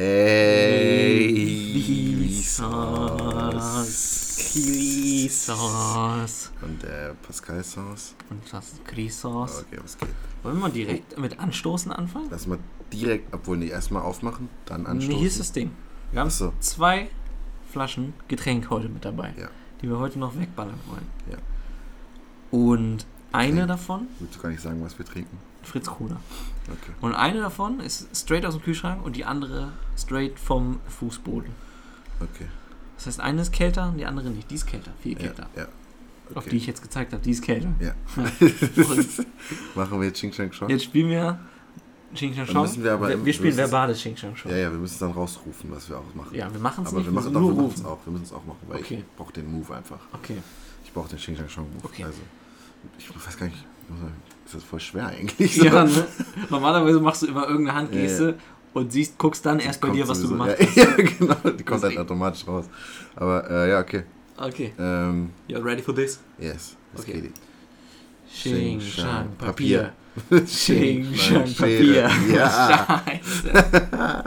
Ey, Sauce. Chili-Sauce. Und der Pascal Sauce. Und das ist Chili-Sauce. Okay, was geht? Wollen wir mal direkt mit Anstoßen anfangen? Lass mal direkt, obwohl nicht erstmal aufmachen, dann anstoßen. Nee, hier ist das Ding. Wir haben so. zwei Flaschen Getränk heute mit dabei, Ja. die wir heute noch wegballern wollen. Ja. Und eine davon, Willst du gar nicht sagen, was wir trinken? Fritz Kruder. Okay. Und eine davon ist straight aus dem Kühlschrank und die andere straight vom Fußboden. Okay. Das heißt, eine ist kälter und die andere nicht. Die ist kälter, viel Ja, kälter. ja. Auf Okay. die ich jetzt gezeigt habe, die ist kälter. Ja. Machen wir jetzt Ching Chang Chong? jetzt spielen wir Dann Shong. müssen wir aber im- wir spielen verbales Xing Shang Shong. Ja, ja, wir müssen es dann rausrufen, was wir auch machen. Ja, wir machen es Aber nicht, wir machen wir es rufen. auch. Wir müssen es auch machen, weil Okay. ich brauche den Move einfach. Okay. Ich brauche den Ching Chang Chong Move. Okay. Also, ich weiß gar nicht, ist das voll schwer eigentlich? so? Ja, ne? Normalerweise machst du immer irgendeine Handgeste und siehst, guckst dann erst bei dir, was du sowieso- gemacht ja, hast. Ja, genau, die kommt halt automatisch raus. Aber äh, ja, okay. Okay. Ähm, You ready for this? yes, Okay. geht. Xing Shang Papier. Xing Shang. Papier. Ja, Scheiße.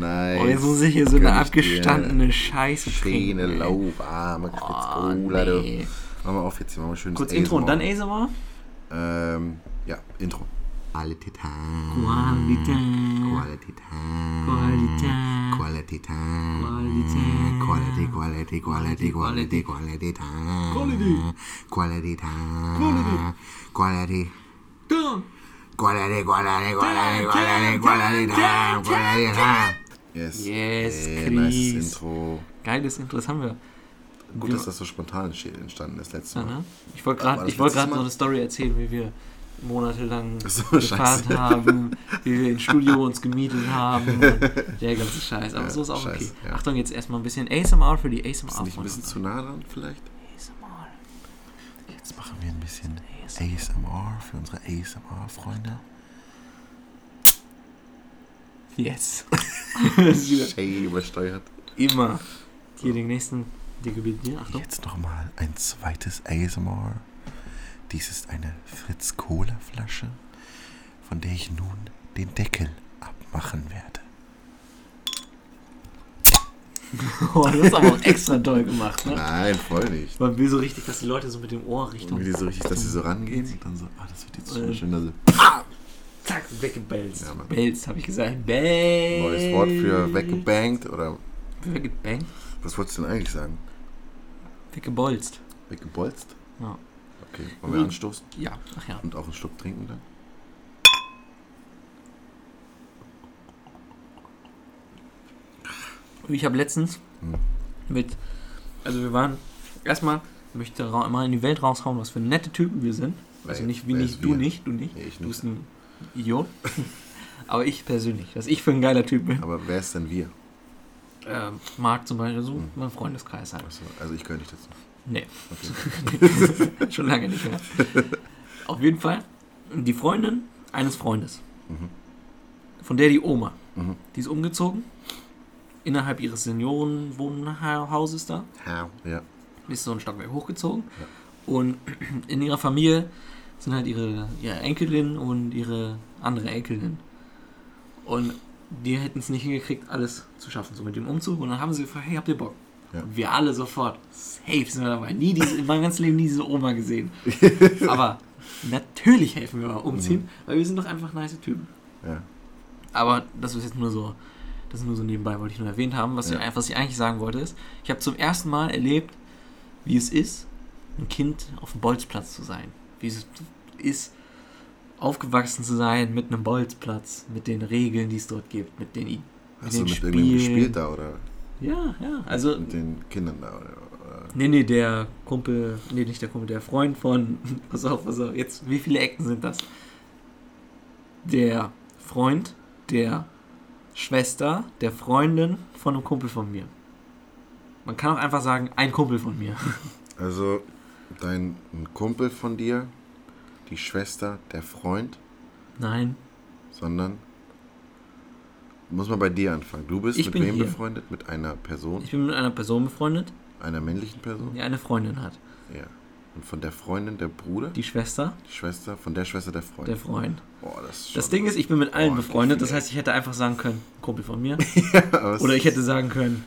nice. Oh, jetzt muss ich hier so eine abgestandene Scheiße Schöne, lauwarme Oh, Cola, du. nee. Machen wir auf jetzt hier, machen wir schönes Kurz Intro und dann ASMR. Ähm, ja, Intro. Quality Time. Quality Quality Time. Quality Quality Time. Quality. Quality, quality, quality, quality, quality time. Quality. Quality time. Quality. Quality. Done. Quality, quality, quality, quality, quality time. Quality time. Yes. Yes, Chris. nice Intro. Geiles Intro, das haben wir. Gut, dass das so spontan entstanden ist letztes Mal. ne? Ich wollte gerade wollt so eine Story erzählen, wie wir monatelang so, gefahren scheiße. haben, wie wir im Studio uns gemietet haben der ganze Scheiß. Aber Ja, so ist auch Scheiß, okay. ja. Achtung, jetzt erstmal ein bisschen ASMR für die Ist ASMR. nicht ein bisschen zu nah dran vielleicht? ASMR. Jetzt machen wir ein bisschen ASMR. Für unsere ASMR-Freunde. Yes. Ist Shay übersteuert. immer. Hier den nächsten, der gebietet dir. Achtung. Jetzt nochmal ein zweites ASMR. Dies ist eine Fritz Cola Flasche, von der ich nun den Deckel abmachen werde. Oh, das ist aber auch extra toll gemacht, ne? Nein, voll nicht. Man will so richtig, dass die Leute so mit dem Ohr Richtung. Wie die so richtig, dass sie so rangehen und dann so, ah, das wird jetzt Äh. so schön. Also, Zack, weggebelzt. Ja. Belzt, habe ich gesagt. Belzt. neues Wort für weggebankt oder Weggebankt? was wolltest du denn eigentlich sagen? Weggebolzt. Weggebolzt? Ja. Okay, wollen wir Gut. anstoßen Ja, ach ja. und auch einen Schluck trinken dann? Ich habe letztens Hm. mit, also wir waren, erstmal möchte ich mal in die Welt raushauen, was für nette Typen wir sind. Also nicht, wie nicht, du wir? nicht, du nicht. Nee, ich Du bist ein Idiot. Aber ich persönlich, was ich für ein geiler Typ bin. Aber wer ist denn wir? Ähm, Marc zum Beispiel, so Hm. mein Freundeskreis halt. Achso, also ich gehöre nicht dazu. Nee, Okay. schon lange nicht mehr. Auf jeden Fall die Freundin eines Freundes. Mhm. Von der die Oma. Mhm. Die ist umgezogen. Innerhalb ihres Seniorenwohnhauses da. Ja. Ja. ist so ein Stockwerk hochgezogen. Ja. Und in ihrer Familie sind halt ihre, ihre Enkelin und ihre andere Enkelin. Und die hätten es nicht hingekriegt, alles zu schaffen, so mit dem Umzug. Und dann haben sie gefragt, hey, habt ihr Bock? Ja. Und wir alle sofort, safe sind wir dabei. Nie diese, in meinem ganzen Leben nie diese Oma gesehen. Aber natürlich helfen wir beim Umziehen, Mhm. weil wir sind doch einfach nice Typen. ja. Aber das ist jetzt nur so, das ist nur so nebenbei, wollte ich nur erwähnt haben. Was, Ja. ich, was ich eigentlich sagen wollte ist, ich habe zum ersten Mal erlebt, wie es ist, ein Kind auf dem Bolzplatz zu sein. Wie es ist, aufgewachsen zu sein mit einem Bolzplatz, mit den Regeln, die es dort gibt, mit den, mit du den mit Spielen. irgendjemandem gespielt da oder Ja, ja, also, mit den Kindern da? Oder, nee, nee, der Kumpel, nee, nicht der Kumpel, der Freund von, pass auf, pass auf, jetzt, wie viele Ecken sind das? Der Freund der Schwester der Freundin von einem Kumpel von mir. Man kann auch einfach sagen, ein Kumpel von mir. Also dein ein Kumpel von dir, die Schwester, der Freund, Nein, sondern muss man bei dir anfangen. Du bist Ich mit wem hier. befreundet? Mit einer Person, ich bin mit einer Person befreundet, einer männlichen Person? die eine Freundin hat. Ja. Und von der Freundin der Bruder, die, Die Schwester, Schwester, von der Schwester der Freundin. der Freund. Boah, das ist Das Ding ist, ich bin mit allen Boah, befreundet. Das heißt, ich hätte einfach sagen können, Kumpel von mir. Es Oder ich hätte sagen können,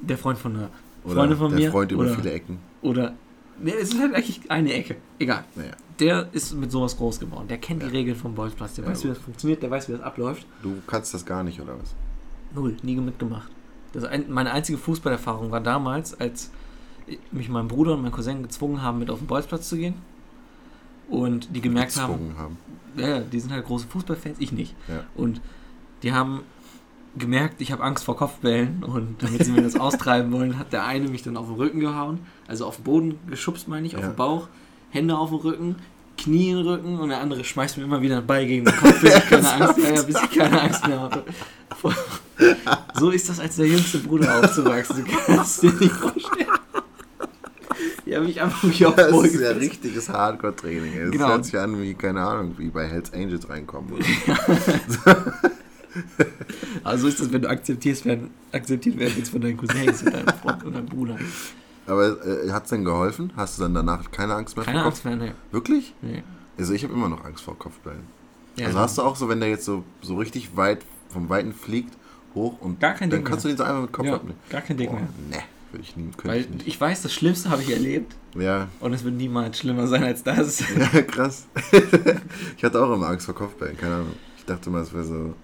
der Freund von einer Freundin von der mir. Freund über oder, viele Ecken. oder. Ne, es ist halt eigentlich eine Ecke. Egal. Naja, Der ist mit sowas groß geworden. Der kennt Ja. die Regeln vom Bolzplatz. Der Ja, weiß, wie das funktioniert. Der weiß, wie das abläuft. du kannst das gar nicht, oder was? Null. Nie mitgemacht. Das ein, meine einzige Fußballerfahrung war damals, als mich mein Bruder und mein Cousin gezwungen haben, mit auf den Bolzplatz zu gehen. Und die gemerkt haben, Gezwungen haben. ja, ja, die sind halt große Fußballfans, ich nicht. Ja. Und die haben gemerkt, ich habe Angst vor Kopfbällen und damit sie mir das austreiben wollen, hat der eine mich dann auf den Rücken gehauen, also auf den Boden geschubst, meine ich, auf Ja. den Bauch, Hände auf den Rücken, Knie in den Rücken und der andere schmeißt mir immer wieder einen Ball gegen den Kopf, bis ich keine Angst, ja, ja, bis ich keine Angst mehr hatte. So ist das als der jüngste Bruder aufzuwachsen, du kannst dir nicht vorstellen. Die haben mich einfach den Das ist ja richtiges Hardcore-Training. Das Genau. hört sich an wie, keine Ahnung, wie bei Hells Angels reinkommen. Oder? Also so ist das, wenn du akzeptierst werden, akzeptiert werden willst von deinen Cousins und deinem Freund und deinem Bruder. Aber äh, hat es denn geholfen? Hast du dann danach keine Angst mehr Keine vor Angst mehr, ne. Wirklich? Nee. Also ich habe immer noch Angst vor Kopfbällen. Ja, also hast du auch so, wenn der jetzt so, so richtig weit vom Weiten fliegt, hoch und Gar kein dann Ding kannst mehr. du den so einfach mit Kopf ja, abnehmen. gar kein Ding Boah, mehr. ne, würde ich nie, Weil ich ich weiß, das Schlimmste habe ich erlebt Ja, und es wird niemals schlimmer sein als das. ja, krass. ich hatte auch immer Angst vor Kopfbällen, keine Ahnung. Ich dachte immer, es wäre so,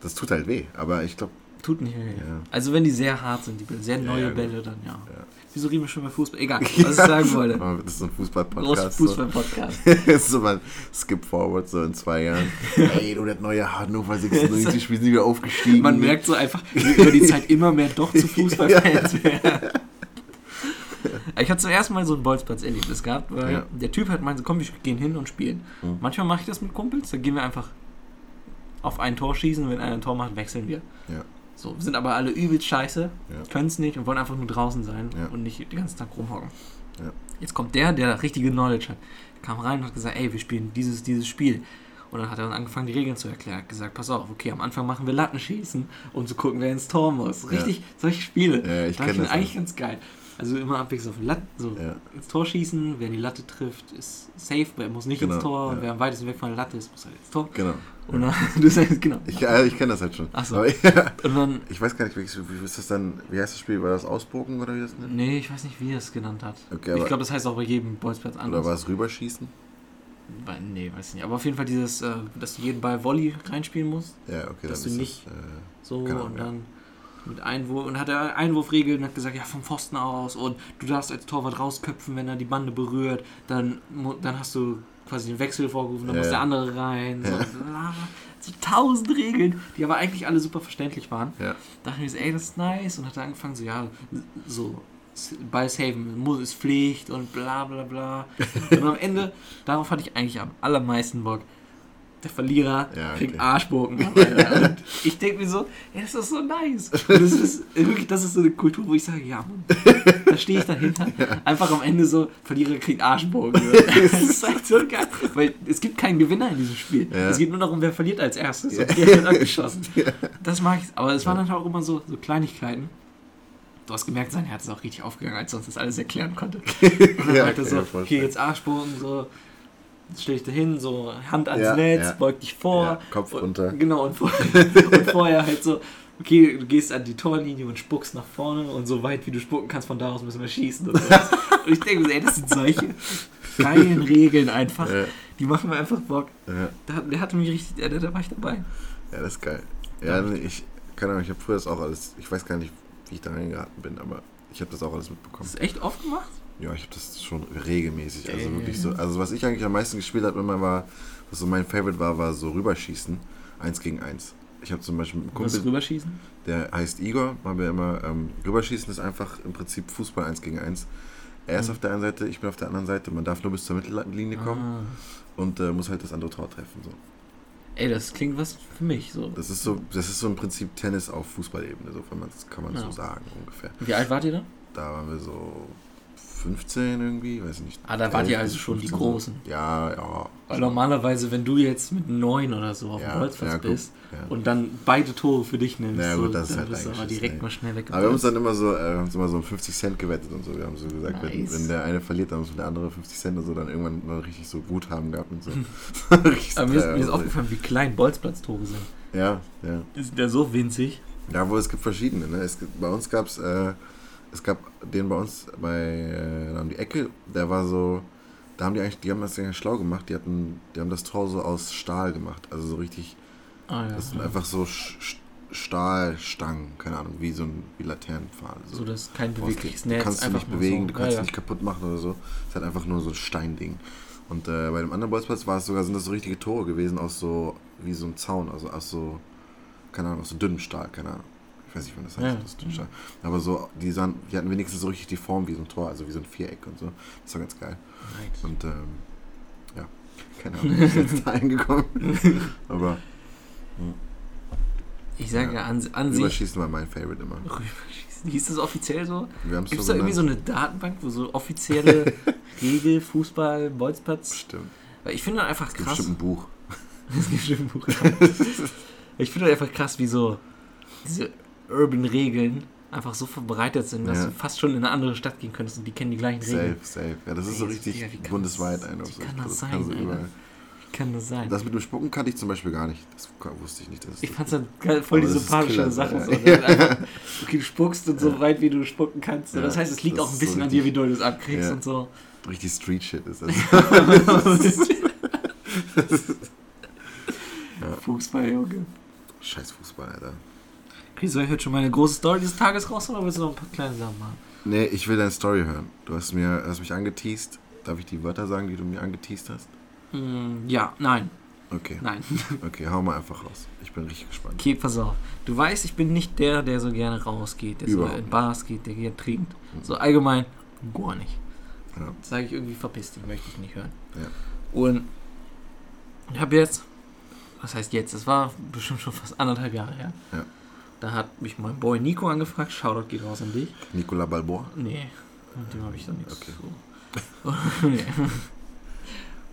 das tut halt weh, aber ich glaube, Tut nicht weh. Ja. Also wenn die sehr hart sind, die Bälle, sehr neue ja, gut. Bälle, dann ja. Ja. Wieso reden wir schon bei Fußball? Egal, was ich sagen wollte. das ist so ein Fußball-Podcast. Fußball-Podcast. So. so mal Skip Forward so in zwei Jahren. Ey, du, das neue Hannover 96, wir sind wieder aufgestiegen. Man merkt so einfach, wie über die Zeit immer mehr doch zu Fußballfans werden. Ich hatte zum ersten Mal so ein Bolzplatz-Erlebnis gehabt, weil Ja. der Typ hat meinte, komm, wir gehen hin und spielen. Mhm. Manchmal mache ich das mit Kumpels, dann gehen wir einfach auf ein Tor schießen, wenn einer ein Tor macht, wechseln wir. Ja. So, wir sind aber alle übelst scheiße, Ja. können es nicht und wollen einfach nur draußen sein Ja. und nicht den ganzen Tag rumhocken. Ja. Jetzt kommt der, der richtige Knowledge hat, kam rein und hat gesagt, ey, wir spielen dieses, dieses Spiel. Und dann hat er dann angefangen, die Regeln zu erklären. Hat gesagt, pass auf, okay, am Anfang machen wir Lattenschießen, um zu gucken, wer ins Tor muss. Richtig, solche Spiele. Ja, ich Da kenn finde das eigentlich ganz geil. Also immer abwechselnd auf den Latt, so Ja. ins Tor schießen, wer die Latte trifft, ist safe, wer muss nicht Genau, ins Tor und ja. wer am weitesten weg von der Latte ist, muss halt ins Tor. Genau. Und dann, du sagst, genau. Ich, äh, ich kenne das halt schon. Ach so. Aber, Und dann, ich weiß gar nicht, wie, wie ist das dann, wie heißt das Spiel? War das Ausbogen oder wie das nennt? nee, ich weiß nicht, wie er es genannt hat. Okay, ich glaube, das heißt auch bei jedem Bolzplatz anders. oder war es Rüberschießen? Nee, weiß nicht. Aber auf jeden Fall dieses, äh, dass du jeden Ball Volley reinspielen musst. Ja, okay, Dass du ist nicht- äh, So und ja. dann mit Einwurf und hat er Einwurfregeln und hat gesagt, ja vom Pfosten aus und du darfst als Torwart rausköpfen, wenn er die Bande berührt, dann, dann hast du quasi den Wechsel vorgerufen, dann Ja, muss der andere rein. So, Ja. so tausend Regeln, die aber eigentlich alle super verständlich waren. ja. Da dachte ich mir so, ey, das ist nice und hat angefangen so, ja, so Ball saven muss ist Pflicht und bla bla bla. und am Ende, darauf hatte ich eigentlich am allermeisten Bock. Der Verlierer Ja, kriegt okay. Arschbogen. Alter. Und ich denke mir so, ja, das ist so nice. Und das ist wirklich, das ist so eine Kultur, wo ich sage, ja, Mann, da stehe ich dahinter. Einfach am Ende so, Verlierer kriegt Arschbogen. Das ist halt so geil. Weil es gibt keinen Gewinner in diesem Spiel. Ja. Es geht nur darum, wer verliert als erstes. Ja. Und wer wird abgeschossen. Das mag ich. Aber es waren dann auch immer so, so Kleinigkeiten. Du hast gemerkt, sein Herz ist auch richtig aufgegangen, als sonst das alles erklären konnte. Und dann Ja, meinte er kann so, okay, jetzt Arschbogen, so, stell dich da hin, so Hand ans Ja, Netz, ja. beug dich vor. Ja, Kopf und, runter. Genau, und, vor, und vorher halt so, okay, du gehst an die Torlinie und spuckst nach vorne und so weit wie du spucken kannst, von da aus müssen wir schießen. Und, sowas. und ich denke mir, so, ey, das sind solche geilen Regeln einfach. Die machen mir einfach Bock. Da, der hatte mich richtig, da, da war ich dabei. ja, das ist geil. Ja, nee, ich, keine Ahnung, ich habe früher das auch alles, ich weiß gar nicht, wie ich da reingeraten bin, aber ich habe das auch alles mitbekommen. Das ist echt oft gemacht? Ja, ich habe das schon regelmäßig. Also Damn. wirklich so. Also was ich eigentlich am meisten gespielt habe immer war, was so mein Favorite war, war so rüberschießen. Eins gegen eins. Ich habe zum Beispiel einen Was Kumpel, rüberschießen? der heißt Igor, haben wir immer, ähm, rüberschießen ist einfach im Prinzip Fußball eins gegen eins. Er ist Mhm. auf der einen Seite, ich bin auf der anderen Seite. Man darf nur bis zur Mittellinie kommen Ah. und äh, muss halt das andere Tor treffen. So. Ey, das klingt was für mich. So. Das ist so, das ist so im Prinzip Tennis auf Fußballebene, so wenn man das kann man Ja. so sagen ungefähr. Wie alt wart ihr da? Da waren wir so 15 irgendwie, weiß nicht. Ah, da wart ihr 11 also schon die 15 Großen. Ja, ja. Weil normalerweise, wenn du jetzt mit neun oder so auf dem Ja, Bolzplatz ja, bist ja. und dann beide Tore für dich nimmst, Ja, so, gut, das ist dann halt bist du aber direkt das, mal schnell weg. Aber wir haben uns dann immer so, äh, haben immer so um 50 Cent gewettet und so. Wir haben so gesagt, wenn, Nice. wenn der eine verliert, dann muss der andere 50 Cent und so, dann irgendwann mal richtig so Guthaben gehabt und so. Richtig aber mir ist, mir ist also. aufgefallen, wie klein Bolzplatztore sind. Ja, ja. Die sind ja so winzig. Ja, wo es gibt verschiedene. Ne? Es gibt, bei uns gab es, äh, es gab den bei uns bei äh, um die Ecke, der war so, da haben die eigentlich, die haben das eigentlich schlau gemacht. Die hatten, die haben das Tor so aus Stahl gemacht, also so richtig. Ah, ja. Das sind einfach so Stahlstangen, keine Ahnung, wie so ein wie Laternenpfahl. so, das ist kein bewegliches Du Netz. kannst du nicht bewegen, so. du kannst ja, nicht kaputt machen oder so. Es ist halt einfach nur so ein Steinding. Und äh, bei dem anderen Bolzplatz war es sogar, sind das so richtige Tore gewesen aus so, wie so ein Zaun, also aus so, keine Ahnung, aus so dünnem Stahl, keine Ahnung. Ich weiß nicht, wann das heißt, Ja. das. Aber so, die, sahen, die hatten wenigstens so richtig die Form wie so ein Tor, also wie so ein Viereck und so. Das war ganz geil. Nice. Und ähm, ja, keine Ahnung, wie ich jetzt da eingekommen Aber Ich sage ja, an, an sich. Überschießen war mein Favorite immer. Rüberschießen. Hieß das offiziell so? Gibt es so da irgendwie so eine Datenbank, wo so offizielle Regel, Fußball, Bolzplatz? Stimmt. Weil ich finde einfach Es gibt krass. bestimmt ein Buch. Es gibt bestimmt ein Buch. ich finde einfach krass, wie so diese Urban-Regeln einfach so verbreitet sind, dass Ja. du fast schon in eine andere Stadt gehen könntest und die kennen die gleichen Regeln. Safe, safe. Ja, das ist so Ey, richtig Digga, wie kann bundesweit das- ein. wie kann das sein, kannst du Alter? überall. Wie kann das sein? Das mit dem Spucken kannte ich zum Beispiel gar nicht. Das wusste ich nicht. Ich fand's dann geil, voll die das sympathische Sache. ja. So, ne? Einfach, okay, du spuckst und so Ja. weit, wie du spucken kannst. So, Ja, das heißt, es liegt das auch ein bisschen so an dir, wie richtig- doll du es abkriegst Ja. und so. richtig Street Shit ist das. Fußball, Junge. Scheiß Fußball, Alter. Okay, soll ich heute schon meine große Story des Tages raus oder willst du noch ein paar kleine Sachen machen? Nee, ich will deine Story hören. Du hast, mir, hast mich angeteased. Darf ich die Wörter sagen, die du mir angeteased hast? Mm, ja, nein, Okay, nein. okay, hau mal einfach raus. Ich bin richtig gespannt. Okay, pass auf. Du weißt, ich bin nicht der, der so gerne rausgeht, der Überhaupt so in Bars geht, der gerne trinkt. So allgemein gar nicht. Ja. Sage ich irgendwie verpiss dich, möchte ich nicht hören. Ja. Und ich habe jetzt, was heißt jetzt? Das war bestimmt schon fast anderthalb Jahre her. Ja. Da hat mich mein Boy Nico angefragt. Shoutout geht raus an dich. Nicolas Balboa. Nee, mit dem habe ich doch nichts Okay. so.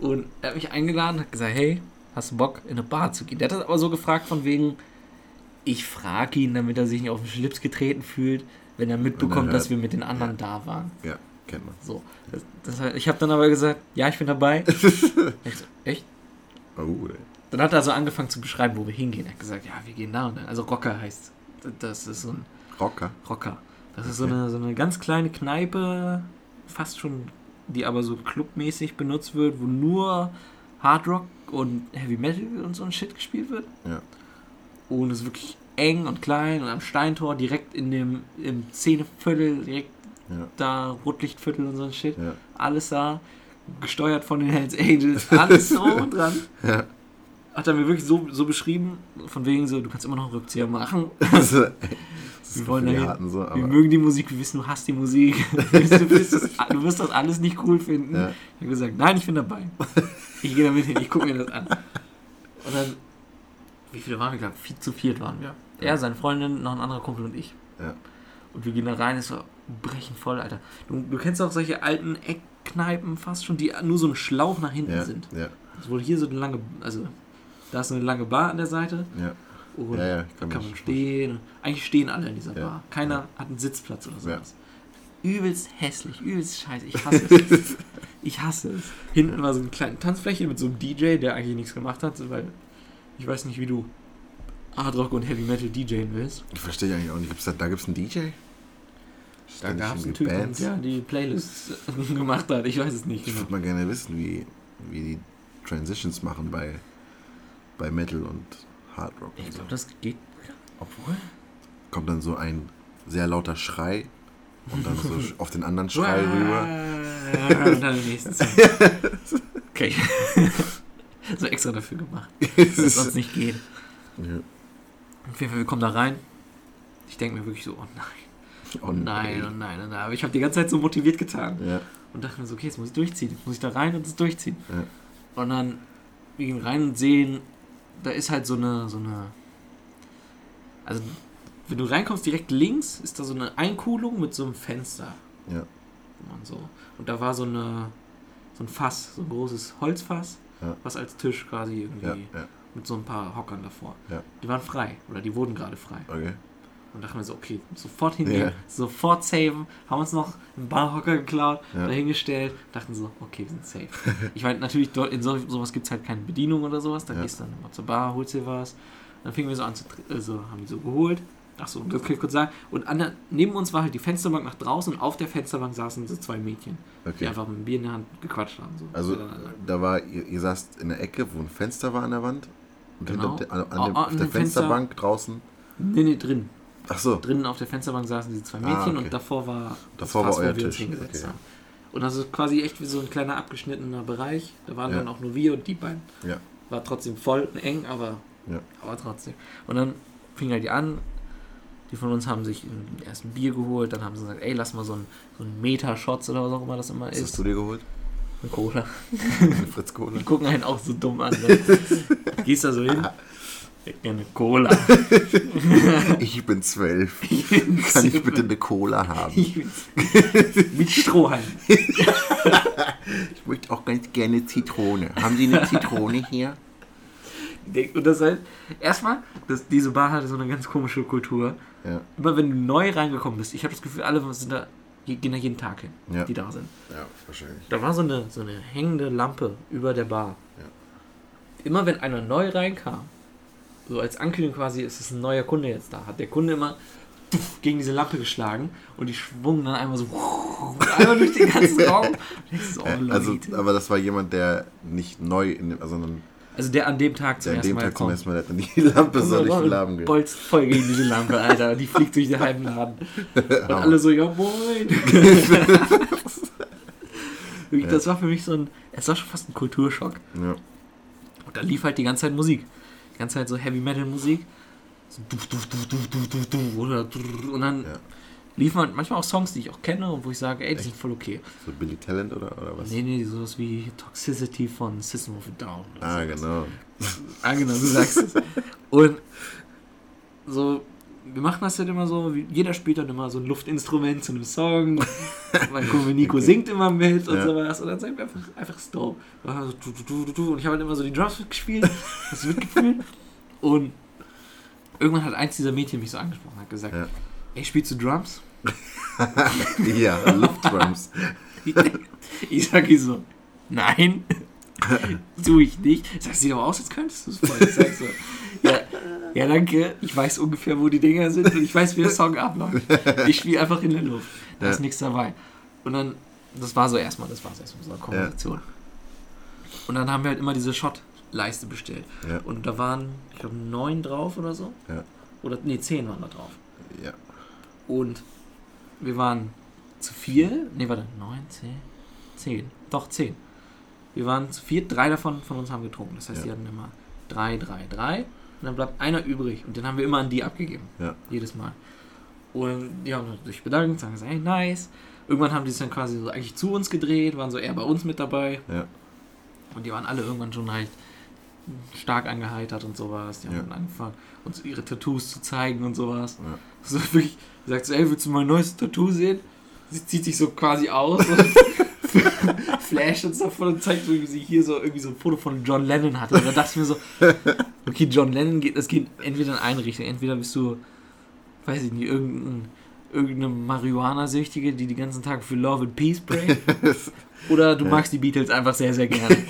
Und er hat mich eingeladen, hat gesagt, hey, hast du Bock, in eine Bar zu gehen? Der hat das aber so gefragt von wegen, ich frage ihn, damit er sich nicht auf den Schlips getreten fühlt, wenn er mitbekommt, dass wir mit den anderen Ja. da waren. Ja, kennt man. So. Das, das, heißt, ich habe dann aber gesagt, ja, ich bin dabei. ich so, echt? Oh, ey. Dann hat er so angefangen zu beschreiben, wo wir hingehen. Er hat gesagt, ja, wir gehen da und dann. Also Rocker heißt. Das ist so ein Rocker. Rocker. Das ist so eine, so eine ganz kleine Kneipe, fast schon, die aber so clubmäßig benutzt wird, wo nur Hard Rock und Heavy Metal und so ein Shit gespielt wird. Ja. Und es ist wirklich eng und klein und am Steintor direkt in dem im Szeneviertel, direkt Ja, da Rotlichtviertel und so ein Shit. ja. Alles da, gesteuert von den Hells Angels, alles so dran. Ja. Hat er mir wirklich so, so beschrieben, von wegen so, du kannst immer noch einen Rückzieher machen. Also, Wir ist wollen dahin. Harten so, Wir mögen die Musik, wir wissen, du hasst die Musik. du, wirst das, du wirst das alles nicht cool finden. Ja. Ich habe gesagt, nein, ich bin dabei. Ich gehe damit hin, ich gucke mir das an. Und dann, wie viele waren wir, glaube ich, zu viert waren wir. Er, seine Freundin, noch ein anderer Kumpel und ich. Ja. Und wir gehen da rein, es war brechen voll, Alter. Du, du kennst auch solche alten Eckkneipen fast schon, die nur so ein Schlauch nach hinten sind. ja, Es wurde hier so eine lange, also da ist eine lange Bar an der Seite. ja. Und Ja, ja, da kann kann man stehen. Eigentlich stehen alle in dieser Ja. Bar. Keiner hat einen Sitzplatz oder Ja. sowas. Übelst hässlich, übelst scheiße. Ich hasse es. ich hasse es. Hinten war so eine kleine Tanzfläche mit so einem DJ, der eigentlich nichts gemacht hat, weil ich weiß nicht, wie du Hardrock und Heavy Metal DJen willst. Ich verstehe eigentlich auch nicht. Gibt's da, da gibt es einen DJ? Da gab es einen Typen, Bands? der die Playlists gemacht hat. Ich weiß es nicht Ich genau. würde mal gerne wissen, wie, wie die Transitions machen bei, bei Metal und Hard Rock. Ich glaube, das geht. Obwohl. Kommt dann so ein sehr lauter Schrei und dann so auf den anderen Schrei rüber. Und dann die nächste Zeit. Okay. so extra dafür gemacht. Dass es sonst nicht geht. Ja. Auf jeden Fall, wir kommen da rein. Ich denke mir wirklich so, oh nein, oh nein, oh nein, oh nein. Aber ich habe die ganze Zeit so motiviert getan. Ja, Und dachte mir so, okay, jetzt muss ich durchziehen. Jetzt muss ich da rein und es durchziehen. Ja. Und dann, wir gehen rein und sehen, da ist halt so eine, so eine. Also, wenn du reinkommst, direkt links ist da so eine Einkuhlung mit so einem Fenster. ja. und so. Und da war so eine so ein Fass, so ein großes Holzfass, Ja. was als Tisch quasi irgendwie Ja, ja, mit so ein paar Hockern davor. Ja. Die waren frei oder die wurden gerade frei. okay. Und dachten wir so, okay, sofort hingehen, Ja. sofort saven, haben uns noch einen Barhocker geklaut, Ja. dahingestellt, dachten so, okay, wir sind safe. ich meine, natürlich, dort in so, sowas gibt es halt keine Bedienung oder sowas, da Ja. gehst du dann immer zur Bar, holst dir was. Dann fingen wir so an zu, tr- äh, so, haben die so geholt. Ach so, das kann ich kurz sagen. Und an der, neben uns war halt die Fensterbank nach draußen und auf der Fensterbank saßen so zwei Mädchen, die okay. einfach mit dem Bier in der Hand gequatscht haben. So Also da war, ihr, ihr saßt in der Ecke, wo ein Fenster war an der Wand. Und Genau. hinter, an, an auf an der dem Fenster- Fensterbank draußen. nee, nee, drin. Ach so. Drinnen auf der Fensterbank saßen diese zwei Ah, Mädchen okay. und davor war Davor war Fass, wo euer Tisch, hingesetzt okay. haben. Und das ist quasi echt wie so ein kleiner abgeschnittener Bereich. Da waren Ja. dann auch nur wir und die beiden. Ja. War trotzdem voll eng, aber, Ja. aber trotzdem. Und dann fing halt die an. Die von uns haben sich erst ein Bier geholt, dann haben sie gesagt, ey, lass mal so ein, so ein Meter-Shots oder was auch immer das immer Was ist. hast du dir geholt? Eine Cola. Fritz Cola? Die gucken einen auch so dumm an. Ne? Gehst da so hin. Hätte gerne Cola. Ich bin zwölf. Kann ich bitte eine Cola haben? Mit Strohhalm. Ich möchte auch ganz gerne Zitrone. Haben Sie eine Zitrone hier? Und das halt, erstmal, das, diese Bar hatte so eine ganz komische Kultur. Ja. Immer wenn du neu reingekommen bist, ich habe das Gefühl, alle sind da, gehen da jeden Tag hin, Ja. die da sind. Ja, wahrscheinlich. Da war so eine, so eine hängende Lampe über der Bar. Ja. Immer wenn einer neu reinkam, so als Ankündigung quasi, ist es ein neuer Kunde jetzt da, hat der Kunde immer gegen diese Lampe geschlagen und die schwungen dann einmal so einmal durch den ganzen Raum. Und du, oh, Ja, also, aber das war jemand, der nicht neu in dem, sondern Also der an dem Tag zum der an ersten dem Mal Tag zum kommt. ersten Mal die Lampe so durch den Laden geht. Bolzt voll gegen diese Lampe, Alter. Die fliegt durch den halben Laden. Und alle so, ja moin. Das war für mich so ein, es war schon fast ein Kulturschock. Ja. Und da lief halt die ganze Zeit Musik. Die ganze Zeit so Heavy Metal Musik. So duf, duf, duf, duf, duf, duf, duf, oder und dann Ja. liefen halt manchmal auch Songs, die ich auch kenne und wo ich sage, ey, die sind voll okay. So Billy Talent oder, oder was? Nee, nee, sowas wie Toxicity von System of a Down. Ah, sowas. genau. Ah, genau, du sagst es. Und so, wir machen das halt immer so, jeder spielt dann immer so ein Luftinstrument zu einem Song. mein Kumpel Nico singt immer mit und Ja. sowas. Und dann sagen wir einfach, einfach Stop. Und ich habe halt immer so die Drums mitgespielt, das mitgefühlt. Und irgendwann hat eins dieser Mädchen mich so angesprochen, hat gesagt, Ja. ey, spielst du Drums? ja, Luftdrums. Ich sag ihr so, nein, tue ich nicht. Sag, sieht aber aus, als könntest du es voll. Ich sag so, ja, ja, danke, ich weiß ungefähr, wo die Dinger sind und ich weiß, wie der Song abläuft. Ich spiele einfach in der Luft. Da Ja. ist nichts dabei. Und dann, das war so erstmal, das war es erstmal so eine Konversation. Und dann haben wir halt immer diese Shot-Leiste bestellt. Ja. Und da waren, ich glaube, neun drauf oder so. Ja. Oder, nee, zehn waren da drauf. Ja. Und wir waren zu vier, nee, warte, neun, zehn, zehn, doch zehn. Wir waren zu vier, drei davon von uns haben getrunken. Das heißt, Ja. die hatten immer drei, drei, drei. Und dann bleibt einer übrig. Und den haben wir immer an die abgegeben. Ja. Jedes Mal. Und die haben sich bedankt, sagen so, hey, nice. Irgendwann haben die es dann quasi so eigentlich zu uns gedreht, waren so eher bei uns mit dabei. Ja. Und die waren alle irgendwann schon halt stark angeheitert und sowas. Die haben Ja. dann angefangen, uns ihre Tattoos zu zeigen und sowas. Ja. So wirklich, sagt so, ey, willst du mein neues Tattoo sehen? Sie zieht sich so quasi aus und flasht uns davon und zeigt, so, wie sie hier so irgendwie so ein Foto von John Lennon hatte. Und da dachte ich mir so, okay, John Lennon geht, das geht entweder in eine Richtung. Entweder bist du, weiß ich nicht, irgendein, irgendeine Marihuana-Süchtige, die den ganzen Tag für Love and Peace pray. Oder du Ja. magst die Beatles einfach sehr, sehr gerne.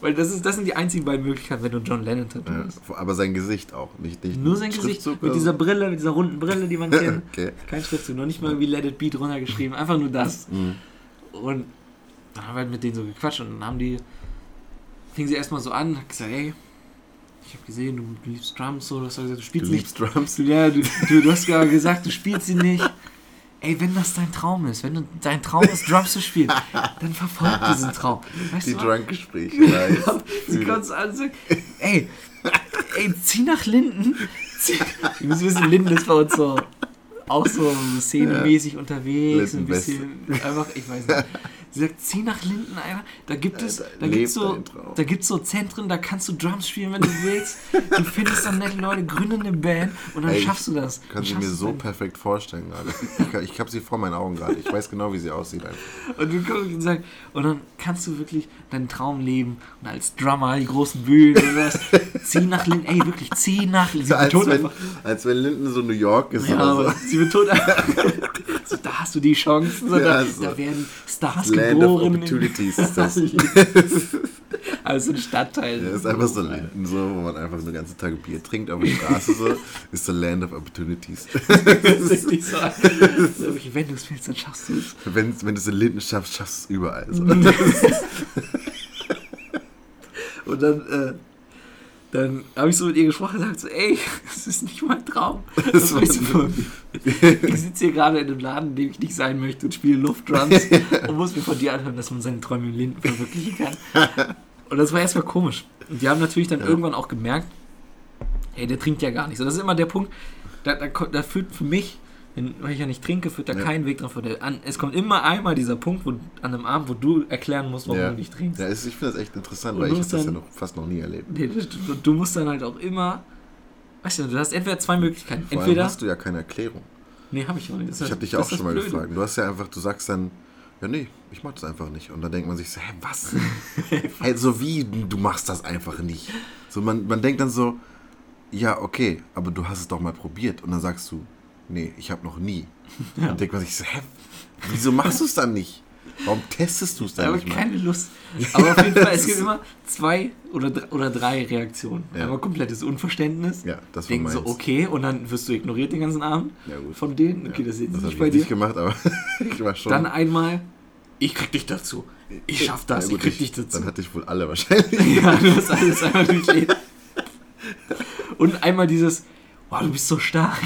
Weil das, ist, das sind die einzigen beiden Möglichkeiten, wenn du John Lennon Ja. tattoost. Aber sein Gesicht auch. Nicht, nicht Nur ein sein Gesicht mit dieser. Brille, mit dieser runden Brille, die man kennt. okay. Kein Schriftzug, noch nicht mal irgendwie Let It Be drunter geschrieben, einfach nur das. Mhm. Und dann haben wir halt mit denen so gequatscht und dann haben die, fing sie erstmal so an, hat gesagt, ey, ich habe gesehen, du, du liebst Drums, so, du hast gesagt, du Du spielst nicht. liebst Drums. Du, ja, du, du, du hast gerade gesagt, du spielst sie nicht. Ey, wenn das dein Traum ist, wenn du, dein Traum ist, Drums zu spielen, dann verfolg diesen Traum. Weißt Die du? Drunk-Gespräche. Sie so an und sagt, ey, ey, zieh nach Linden. Zieh. Ihr müsst wissen, Linden ist bei uns so auch so szenemäßig unterwegs, ein Lindenwest. bisschen einfach, ich weiß nicht. Sie sagt, zieh nach Linden, Alter. Da gibt es, Alter, da gibt's so, da gibt's so Zentren, da kannst du Drums spielen, wenn du willst. Du findest dann nette Leute, gründe eine Band und dann Ey, schaffst du das. Kann sie mir so dann- perfekt vorstellen gerade. Ich, ich habe sie vor meinen Augen gerade. Ich weiß genau, wie sie aussieht. Einfach. Und, du kommst und, sagst, und dann kannst du wirklich deinen Traum leben und als Drummer die großen Bühnen und was. zieh nach Linden, ey, wirklich, zieh nach Linden. Sie Als betont wenn, einfach, als wenn Linden so New York ist ja, oder so. sie betont einfach, so, da hast du die Chancen, so, Ja, da, so. da werden Stars Land of. Opportunities ist das. also ein Stadtteil. Ja, ist einfach so Linden, so, wo man einfach den ganzen Tag Bier trinkt auf der Straße, so, ist so Land of Opportunities. So. so wenn du es willst, dann schaffst du es. wenn, wenn du es in Linden schaffst, schaffst du es überall. So. Und dann, äh, dann habe ich so mit ihr gesprochen und gesagt, so, ey, das ist nicht mein Traum. Das Das. Ich sitze hier gerade in einem Laden, in dem ich nicht sein möchte und spiele Luftdrums und muss mir von dir anhören, dass man seine Träume im Linden verwirklichen kann. Und das war erstmal komisch. Und die haben natürlich dann Ja. irgendwann auch gemerkt, ey, der trinkt ja gar nicht. So, das ist immer der Punkt, da, da, da führt für mich, wenn, weil ich ja nicht trinke, führt da Ja. kein Weg dran vorbei. Es kommt immer einmal dieser Punkt, wo, an einem Abend, wo du erklären musst, warum Ja. du nicht trinkst. Ja, ich finde das echt interessant, Und weil ich habe das ja dann- noch fast noch nie erlebt. Nee, du, du musst dann halt auch immer. Weißt du, du hast entweder zwei Möglichkeiten. Vor Entweder. hast du ja keine Erklärung. Nee, habe ich auch nicht. Das Ich habe dich ja auch schon mal Blöde. gefragt. Du hast ja einfach, du sagst dann, ja nee, ich mach das einfach nicht. Und dann denkt man sich so, hä, was? hey, so wie, du machst das einfach nicht. So, man, man denkt dann so, ja, okay, aber du hast es doch mal probiert. Und dann sagst du, nee, ich habe noch nie. Dann denkt man sich so, hä, wieso machst du es dann nicht? Warum testest du es Ich dann habe nicht mal? keine Lust. Aber auf jeden Fall, es gibt immer zwei oder, dr- oder drei Reaktionen. Ja. Einmal komplettes Unverständnis. Ja, das war Denken so, okay, und dann wirst du ignoriert den ganzen Abend Ja, gut. von denen. Okay, Ja, das ist jetzt das nicht habe bei ich dir. nicht gemacht, aber ich war schon. Dann einmal, ich krieg dich dazu. Ich schaff das, Ja, gut, ich krieg dich dazu. Dann hatte ich wohl alle wahrscheinlich. Ja, du musst alles einmal durchleben. Und einmal dieses, wow, du bist so stark.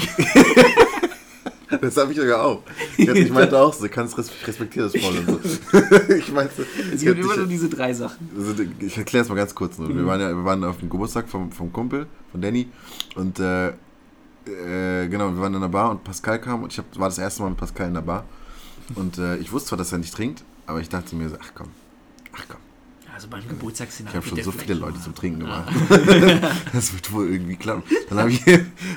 Das habe ich sogar auch. Ich, meinte auch so, du kannst res- ich respektiere das voll und so. ich meinte, Es gibt immer nur diese drei Sachen. also, ich erkläre es mal ganz kurz. Nur. Wir, Mhm. waren ja, wir waren auf dem Geburtstag vom, vom Kumpel, von Danny. Und äh, äh, genau, wir waren in der Bar und Pascal kam und ich hab, war das erste Mal mit Pascal in der Bar. Und äh, ich wusste zwar, dass er nicht trinkt, aber ich dachte mir so, ach komm, ach komm. Also beim Geburtstagsszenario. Ich habe schon so viele Leute zum Trinken gemacht. das wird wohl irgendwie klappen. Dann habe ich,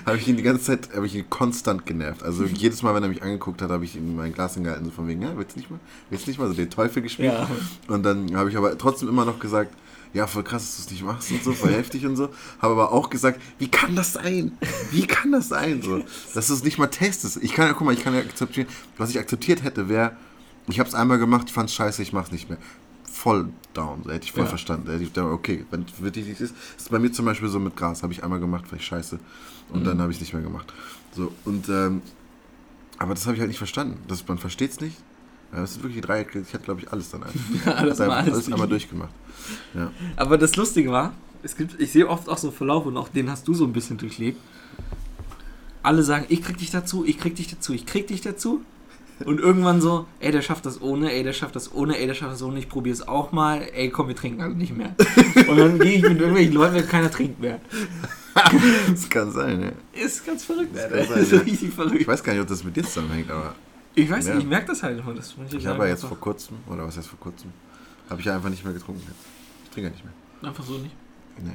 hab ich ihn die ganze Zeit hab ich ihn konstant genervt. Also jedes Mal, wenn er mich angeguckt hat, habe ich ihm mein Glas hingehalten, so von wegen, ja, willst du nicht mal? Willst du nicht mal so den Teufel gespielt? Ja. Und dann habe ich aber trotzdem immer noch gesagt, ja, voll krass, dass du es nicht machst und so, voll heftig und so. Habe aber auch gesagt, wie kann das sein? Wie kann das sein? So, dass du es nicht mal testest. Ich kann ja, guck mal, ich kann ja akzeptieren, was ich akzeptiert hätte, wäre, ich habe es einmal gemacht, ich fand es scheiße, ich mach's nicht mehr. Voll down, so hätte ich voll Ja. verstanden. Da hätte ich gedacht, okay, wenn es wirklich nicht ist, das ist bei mir zum Beispiel so mit Gras, habe ich einmal gemacht, ich scheiße. Und dann habe ich es nicht mehr gemacht. So, und, ähm, aber das habe ich halt nicht verstanden. Das, man versteht es nicht. Ja, Das ist wirklich die drei, ich hatte glaube ich alles dann einfach. Alles mal alles, alles einmal durch. durchgemacht. Ja. Aber das Lustige war, es gibt, ich sehe oft auch so Verlauf und auch den hast du so ein bisschen durchlebt. Alle sagen, ich krieg dich dazu, ich krieg dich dazu, ich krieg dich dazu. Und irgendwann so, ey, der schafft das ohne, ey, der schafft das ohne, ey, der schafft das ohne, ich probiere es auch mal, ey, komm, wir trinken alle nicht mehr. Und dann gehe ich mit irgendwelchen Leuten, wenn keiner trinkt mehr. Das kann sein, ja. Ist ganz verrückt, Das sein, ist ja. richtig Ich verrückt. weiß gar nicht, ob das mit dir zusammenhängt, aber Ich weiß Ja. nicht, ich merke das halt immer. Das ich habe ja jetzt vor kurzem, oder was heißt vor kurzem, habe ich ja einfach nicht mehr getrunken. Ich trinke ja nicht mehr. Einfach so nicht. Nee.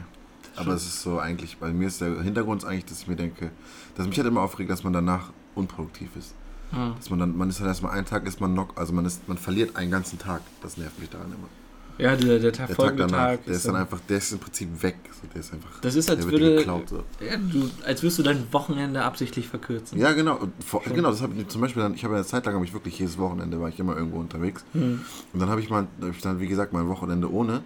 Aber es ist so eigentlich, bei mir ist der Hintergrund eigentlich, dass ich mir denke, dass mich halt immer aufregt, dass man danach unproduktiv ist. Ja. Dass man dann, man ist halt erstmal einen Tag ist man knock, also man ist, man verliert einen ganzen Tag. Das nervt mich daran immer. Ja, der, der Tag Der Tag danach, Tag. der ist dann einfach, der ist im Prinzip weg. So, der ist einfach, Das ist, als würde. geklaut. So. Ja, du, als würdest du dein Wochenende absichtlich verkürzen. Ja, genau. Vor, genau, das habe ich zum Beispiel dann, ich habe ja eine Zeit lang, habe ich wirklich jedes Wochenende war ich immer irgendwo unterwegs. Hm. Und dann habe ich mal, hab ich dann, wie gesagt, mein Wochenende ohne.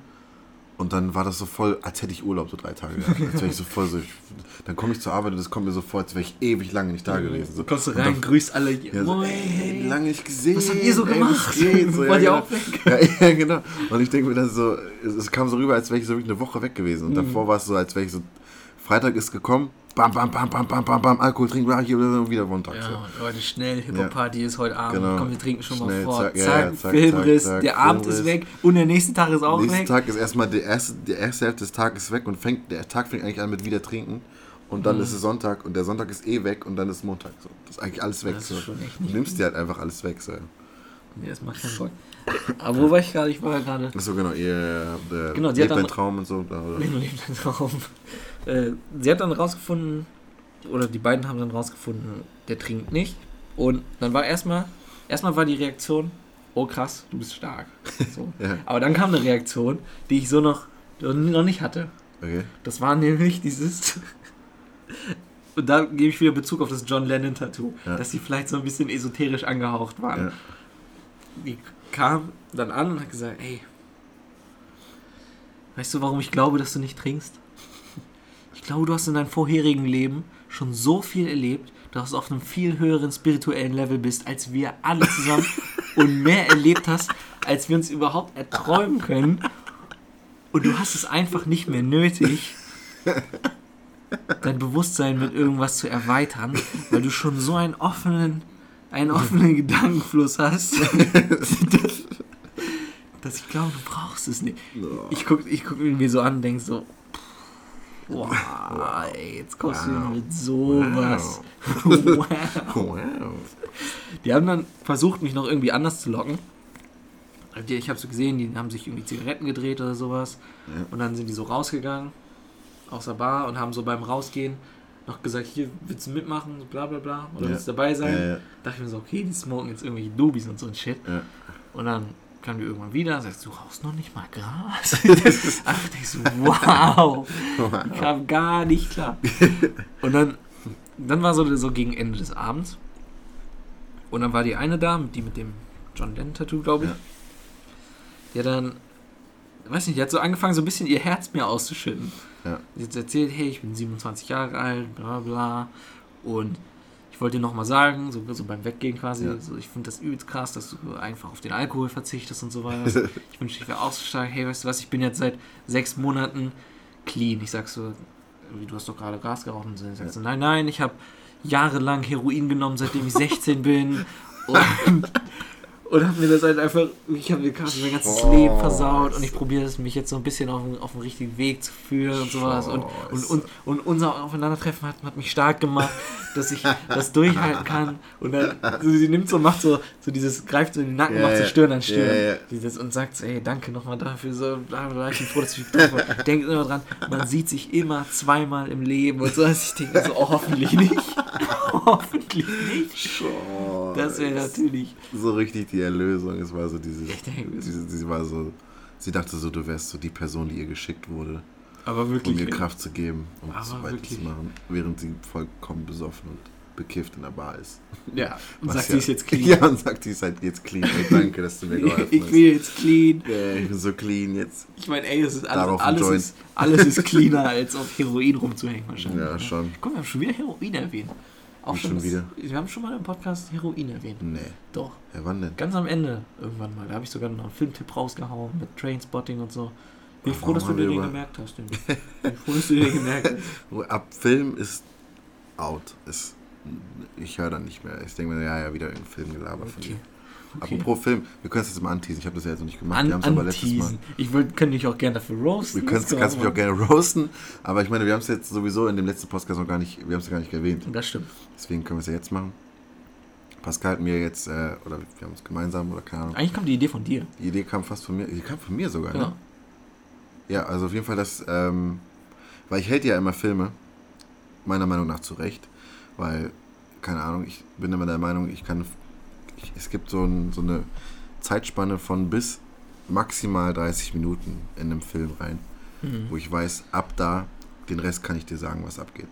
Und dann war das so voll, als hätte ich Urlaub, so drei Tage gehabt. Als wäre ich so voll so, ich, dann komme ich zur Arbeit und das kommt mir so vor, als wäre ich ewig lange nicht da gewesen. So. Kommst du rein, dann- grüßt alle. Ja, so, ey, lange nicht gesehen. Was habt ihr so ey, gemacht? geht? So, ja, Wart ihr genau. auch weg? Ja, ja, genau. Und ich denke mir dann so, es, es kam so rüber, als wäre ich so wirklich eine Woche weg gewesen. Und Mhm. davor war es so, als wäre ich so, Freitag ist gekommen, bam, bam, bam, bam, bam, bam, bam, Alkohol trinken, hier und wieder Montag. Ja, so. Leute, schnell, Hip-Hop-Party ist heute Abend. Genau. Komm, wir trinken schon Schnell, mal vor. zack, Zack, ja, ja, zack, Filmriss. zack, der Abend ist Filmriss. weg und der nächste Tag ist auch Nächsten weg. Tag ist erstmal der erste, die erste Hälfte des Tages ist weg und fängt, der Tag fängt eigentlich an mit wieder trinken. Und dann Mhm. ist es Sonntag und der Sonntag ist eh weg und dann ist Montag. So. Das ist eigentlich alles weg. Das So. ist Du nimmst dir halt einfach alles weg. So. Nee, das macht keinen Bock. Aber wo war ich gerade? Ich war gerade. Achso, genau, ihr der Genau, die hat lebt dein dann- Traum und so. Oder? Leben lebt Traum. Äh, sie hat dann rausgefunden, oder die beiden haben dann rausgefunden, der trinkt nicht. Und dann war erstmal, erstmal war die Reaktion, oh krass, du bist stark. So. Ja, Aber dann kam eine Reaktion, die ich so noch, noch nicht hatte. okay. Das war nämlich dieses. Und da gebe ich wieder Bezug auf das John Lennon-Tattoo, Ja. dass die vielleicht so ein bisschen esoterisch angehaucht waren. Ja. Die kam dann an und hat gesagt: Ey, weißt du, warum ich glaube, dass du nicht trinkst? Ich glaube, du hast in deinem vorherigen Leben schon so viel erlebt, dass du auf einem viel höheren spirituellen Level bist, als wir alle zusammen und mehr erlebt hast, als wir uns überhaupt erträumen können. Und du hast es einfach nicht mehr nötig, dein Bewusstsein mit irgendwas zu erweitern, weil du schon so einen offenen, einen offenen Gedankenfluss hast, dass, dass ich glaube, du brauchst es nicht. Ich gucke ich guck ihn mir so an und denke so, boah, ey, jetzt kommst du Wow. mit sowas. wow. Wow. Die haben dann versucht, mich noch irgendwie anders zu locken. Ich habe so gesehen, die haben sich irgendwie Zigaretten gedreht oder sowas. Ja. Und dann sind die so rausgegangen aus der Bar und haben so beim Rausgehen noch gesagt, hier, willst du mitmachen, bla bla bla, oder Ja. willst du dabei sein? Ja, ja, Dachte ich mir so, okay, die smoken jetzt irgendwelche Dubis und so ein Shit. Und dann kam die irgendwann wieder, sagst du rauchst noch nicht mal Gras? Ach, ich so, wow, ich kam gar nicht klar. Und dann, dann war so, so gegen Ende des Abends. Und dann war die eine da, die mit dem John Lennon-Tattoo, glaube ich. Ja. Die hat dann, weiß nicht, die hat so angefangen, so ein bisschen ihr Herz mir auszuschütten. Ja. Die hat erzählt, hey, ich bin 27 Jahre alt, bla bla. Und ich wollte dir nochmal sagen, so, so beim Weggehen quasi, Ja. so, ich finde das übelst krass, dass du einfach auf den Alkohol verzichtest und so weiter. Ich wünschte, ich wäre auch so stark. Hey, weißt du was, ich bin jetzt seit sechs Monaten clean. Ich sag so, wie, du hast doch gerade Gras geraucht. Und so. Ich sag so, nein, nein, ich habe jahrelang Heroin genommen, seitdem ich 16 bin. Und, und hab mir das halt einfach, ich habe mir quasi mein ganzes Oh. Leben versaut und ich probiere es mich jetzt so ein bisschen auf, den- auf den richtigen Weg zu führen und sowas. Und, und, und, und unser Aufeinandertreffen hat, hat mich stark gemacht, dass ich das durchhalten kann. Und dann, so, sie nimmt so, macht so, so dieses, greift so in den Nacken, Ja, macht so. Stirn an Stirn. Ja. Dieses, und sagt so, ey, danke nochmal dafür, so, bla, bla, ich bin froh, dass ich habe. Denkt immer dran, man sieht sich immer zweimal im Leben und so. Also ich denke so, oh, hoffentlich nicht. hoffentlich nicht. Oh, Das wäre natürlich. so richtig die Erlösung. Es war so diese, diese, sie war so, sie dachte so, du wärst so die Person, die ihr geschickt wurde, aber um wirklich. ihr Kraft zu geben, um so wirklich. weiterzumachen, während sie vollkommen besoffen und bekifft in der Bar ist. Ja, und Was sagt, ja- sie ist jetzt clean. Ja, und sagt, die ist halt jetzt clean. Ey, danke, dass du mir geholfen ich hast. bin jetzt clean. Ja, ich bin so clean jetzt. Ich meine, ey, das ist alles, alles, ist, alles ist cleaner, als auf Heroin rumzuhängen wahrscheinlich. Ja, ne? schon. Guck, wir haben schon wieder Heroin erwähnt. Auch schon, schon das, wieder? Wir haben schon mal im Podcast Heroin erwähnt. Nee. Doch. Ja, wann denn? Ganz am Ende irgendwann mal. Da habe ich sogar noch einen Filmtipp rausgehauen mit Trainspotting und so. Bin ich froh, dass du dir den gemerkt hast. Bin ich froh, dass du dir den gemerkt hast. Ab Film ist out. Ist, ich höre dann nicht mehr. Ich denke mir, ja, ja, wieder irgendein Filmgelaber von Okay. dir. okay. Apropos Film, wir können es jetzt mal anteasen. Ich habe das ja jetzt noch nicht gemacht. wir An, haben es aber letztes Mal. Ich könnte dich auch gerne dafür roasten. Wir können kannst kann mich auch gerne roasten, aber ich meine, wir haben es jetzt sowieso in dem letzten Podcast noch gar nicht, wir haben es gar nicht erwähnt. Das stimmt. Deswegen können wir es ja jetzt machen. Pascal hat mir jetzt, äh, oder wir haben es gemeinsam, oder keine Ahnung. Eigentlich kommt die Idee von dir. Die Idee kam fast von mir, die kam von mir sogar, Genau. ne? Ja, also auf jeden Fall das, ähm, weil ich hält ja immer Filme, meiner Meinung nach zu Recht, weil, keine Ahnung, ich bin immer der Meinung, ich kann, ich, es gibt so, ein, so eine Zeitspanne von bis maximal 30 Minuten in einem Film rein, Mhm. wo ich weiß, ab da, den Rest kann ich dir sagen, was abgeht.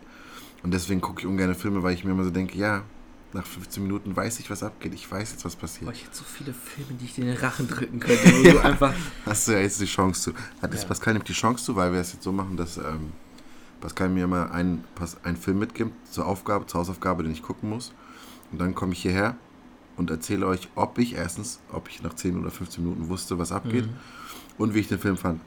Und deswegen gucke ich ungern Filme, weil ich mir immer so denke, ja, nach 15 Minuten weiß ich, was abgeht, ich weiß jetzt, was passiert. Boah, ich hätte so viele Filme, die ich dir in den Rachen drücken könnte, wo du einfach. Hast du ja jetzt die Chance zu. Hat jetzt Ja. Pascal nimmt die Chance zu, weil wir es jetzt so machen, dass ähm, Pascal mir immer einen, einen Film mitgibt zur Aufgabe, zur Hausaufgabe, den ich gucken muss. Und dann komme ich hierher und erzähle euch, ob ich erstens, ob ich nach 10 oder 15 Minuten wusste, was abgeht Mhm. und wie ich den Film fand.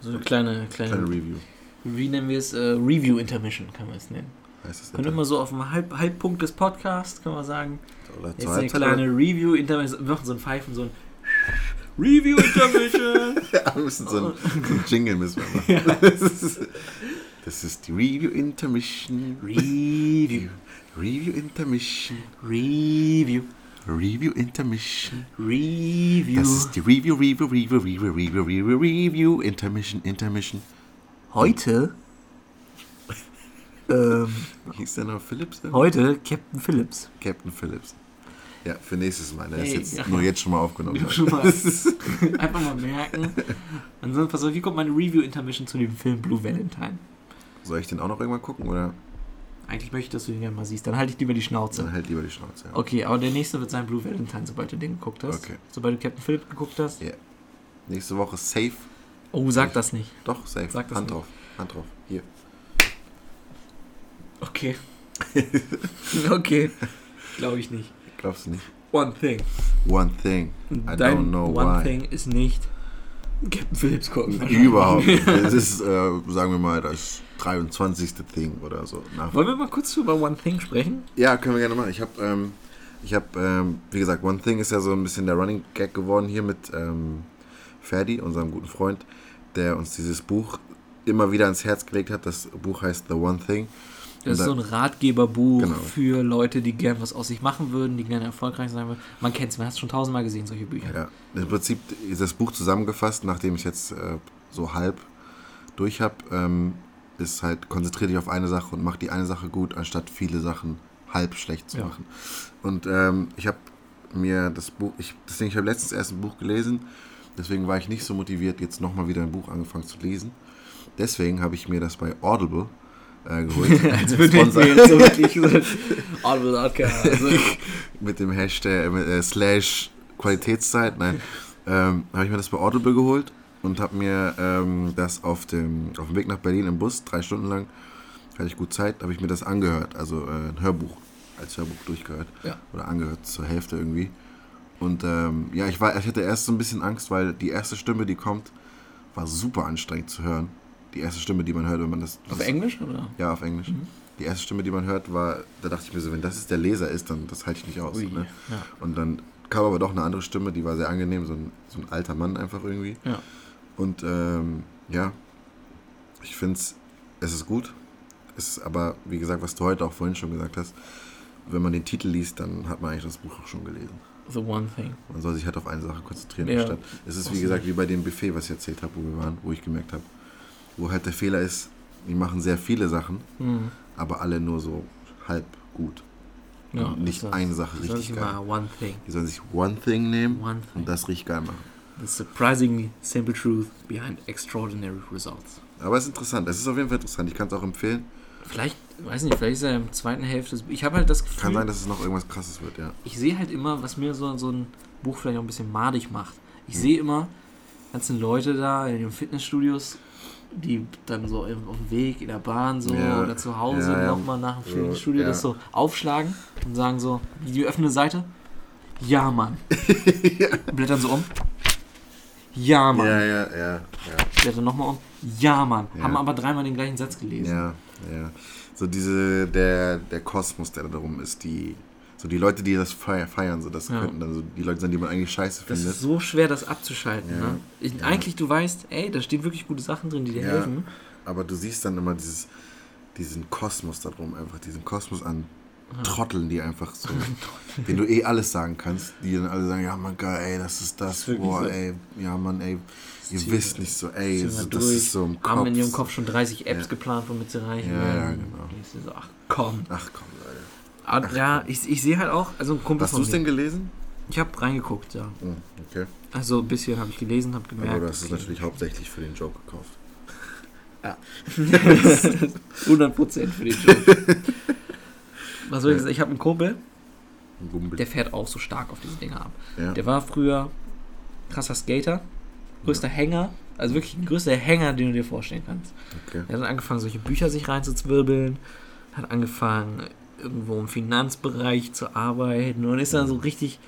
So eine kleine, kleine, Kleine Review. wie nennen wir es? Äh, Review Intermission kann man es nennen. Heißt das Können wir mal so auf dem Halb, Halbpunkt des Podcasts, kann man sagen. Oder Jetzt eine kleine Review Intermission. Wir machen so ein Pfeifen, so ein Review Intermission. Ja, wir müssen so ein, so ein Jingle müssen wir machen. Das, ist, das ist die Review Intermission. Review. Review Intermission. Review. Review Intermission. Review. Das ist die Review, Review, Review, Review, Review, Review, Review, Intermission, Intermission. Heute. ähm, Wie hieß der noch? Phillips? heute Captain Phillips. Captain Phillips. Ja, für nächstes Mal. Der ist Ey, jetzt ja. nur jetzt schon mal aufgenommen. Schon mal. Einfach mal merken. Ansonsten, pass auf, wie kommt meine Review-Intermission zu dem Film Blue Valentine? Soll ich den auch noch irgendwann gucken oder Eigentlich möchte ich, dass du den gerne mal siehst. Dann halte ich lieber die Schnauze. dann halt lieber die Schnauze? Ja. Okay, aber der nächste wird sein Blue Valentine, sobald du den geguckt hast. Okay. Sobald du Captain Phillips geguckt hast. Ja. Nächste Woche safe. Oh, sag das nicht. Doch, safe. Sag das Hand nicht. drauf. Hand drauf. Hier. Okay. okay. Glaube ich nicht. Glaubst du nicht? One Thing. One thing. I Dein don't know One why. Thing ist nicht Captain Phillips gucken. Überhaupt nicht. Das ist, äh, sagen wir mal, das 23. Thing oder so. Nach Wollen wir mal kurz über One Thing sprechen? Ja, können wir gerne machen. Ich habe, ähm, ich habe, ähm, wie gesagt, One Thing ist ja so ein bisschen der Running Gag geworden hier mit ähm, Ferdi, unserem guten Freund, der uns dieses Buch immer wieder ans Herz gelegt hat. Das Buch heißt The One Thing. Das ist so ein Ratgeberbuch Genau. für Leute, die gern was aus sich machen würden, die gerne erfolgreich sein würden. Man kennt es, man hat es schon tausendmal gesehen, solche Bücher. Ja, im Prinzip ist das Buch zusammengefasst, nachdem ich jetzt äh, so halb durch habe, ähm, ist halt konzentriert dich auf eine Sache und mach die eine Sache gut, anstatt viele Sachen halb schlecht zu Ja. machen. Und ähm, ich habe mir das Buch, ich, deswegen, ich habe letztens erst ein Buch gelesen, deswegen war ich nicht so motiviert, jetzt nochmal wieder ein Buch angefangen zu lesen. Deswegen habe ich mir das bei Audible äh, geholt. Als Sponsor. jetzt so wirklich so. Also, mit dem Hashtag äh, mit, äh, slash Qualitätszeit, nein, ähm, habe ich mir das bei Audible geholt und habe mir ähm, das auf dem, auf dem Weg nach Berlin im Bus, drei Stunden lang, hatte ich gut Zeit, habe ich mir das angehört, also äh, ein Hörbuch, als Hörbuch durchgehört Ja. oder angehört zur Hälfte irgendwie. Und ähm, ja, ich, war, ich hatte erst so ein bisschen Angst, weil die erste Stimme, die kommt, war super anstrengend zu hören. Die erste Stimme, die man hört, wenn man das... auf das Englisch oder? ja, auf Englisch. Mhm. Die erste Stimme, die man hört, war, da dachte ich mir so, wenn das jetzt der Leser ist, dann das halte ich nicht aus. Ui, Ne? ja. Und dann kam aber doch eine andere Stimme, die war sehr angenehm, so ein, so ein alter Mann einfach irgendwie. Ja. Und ähm, ja, ich finde es, es ist gut. Es ist aber, wie gesagt, was du heute auch vorhin schon gesagt hast, wenn man den Titel liest, dann hat man eigentlich das Buch auch schon gelesen. The One Thing. Man soll sich halt auf eine Sache konzentrieren. Ja. Anstatt, es ist, wie gesagt, wie bei dem Buffet, was ich erzählt habe, wo wir waren, wo ich gemerkt habe, wo halt der Fehler ist, die machen sehr viele Sachen, Hm. aber alle nur so halb gut. Ja, Und nicht das. eine Sache richtig geil. mal One Thing. Die sollen sich One Thing nehmen One Thing. und das richtig geil machen. The surprisingly simple truth behind extraordinary results. Aber es ist interessant. Es ist auf jeden Fall interessant. Ich kann es auch empfehlen. Vielleicht, weiß nicht, vielleicht ist er im zweiten Hälfte. Ich habe halt das Gefühl, Kann sein, dass es noch irgendwas krasses wird, ja. ich sehe halt immer, was mir so, so ein Buch vielleicht auch ein bisschen madig macht. Ich Hm. sehe immer ganzen Leute da in den Fitnessstudios, die dann so im, auf dem Weg in der Bahn so Ja, oder zu Hause ja, nochmal nach dem So, Fitnessstudio ja. das so aufschlagen und sagen so, die öffnen eine Seite. Ja, Mann. Blättern so um. Ja, Mann. Ja, ja, ja, ja. Blättern nochmal um. Ja, Mann. Haben aber dreimal den gleichen Satz gelesen. Ja, ja. So diese, der, der Kosmos, der da darum ist, die, so die Leute, die das feiern, so das Ja. könnten dann so die Leute sein, die man eigentlich scheiße Das findet. ist so schwer, das abzuschalten. Ja. Ne? Ich, Ja. Eigentlich, du weißt, ey, da stehen wirklich gute Sachen drin, die dir helfen. Aber du siehst dann immer dieses, diesen Kosmos da drum, einfach diesen Kosmos an Trotteln, die einfach so, wenn du eh alles sagen kannst, die dann alle sagen, ja man geil, ey, das ist das, ist wirklich boah, so. ey, ja man, ey, ihr ziehen wisst nicht so, ey, so, das ist so im Kopf. Haben in ihrem Kopf schon 30 Apps geplant, womit sie reichen Ja, werden. ja, genau. Und so, ach komm. Ach komm, Leute. Aber, ja, ich, ich sehe halt auch, also ein Kumpel Hast du es denn gelesen? Ich habe reingeguckt, ja. Hm, okay. Also ein bisschen habe ich gelesen, habe gemerkt. Aber du hast es okay. natürlich hauptsächlich für den Joke gekauft. 100% für den Job. Was soll ich Ja. sagen? Ich habe einen Kumpel, Ein Gumbel. der fährt auch so stark auf diese Dinger ab. ja. Der war früher krasser Skater, größter Hänger, also wirklich ein größter Hänger, den du dir vorstellen kannst. okay. Er hat dann angefangen, solche Bücher sich reinzuzwirbeln, hat angefangen, irgendwo im Finanzbereich zu arbeiten und ist dann so richtig,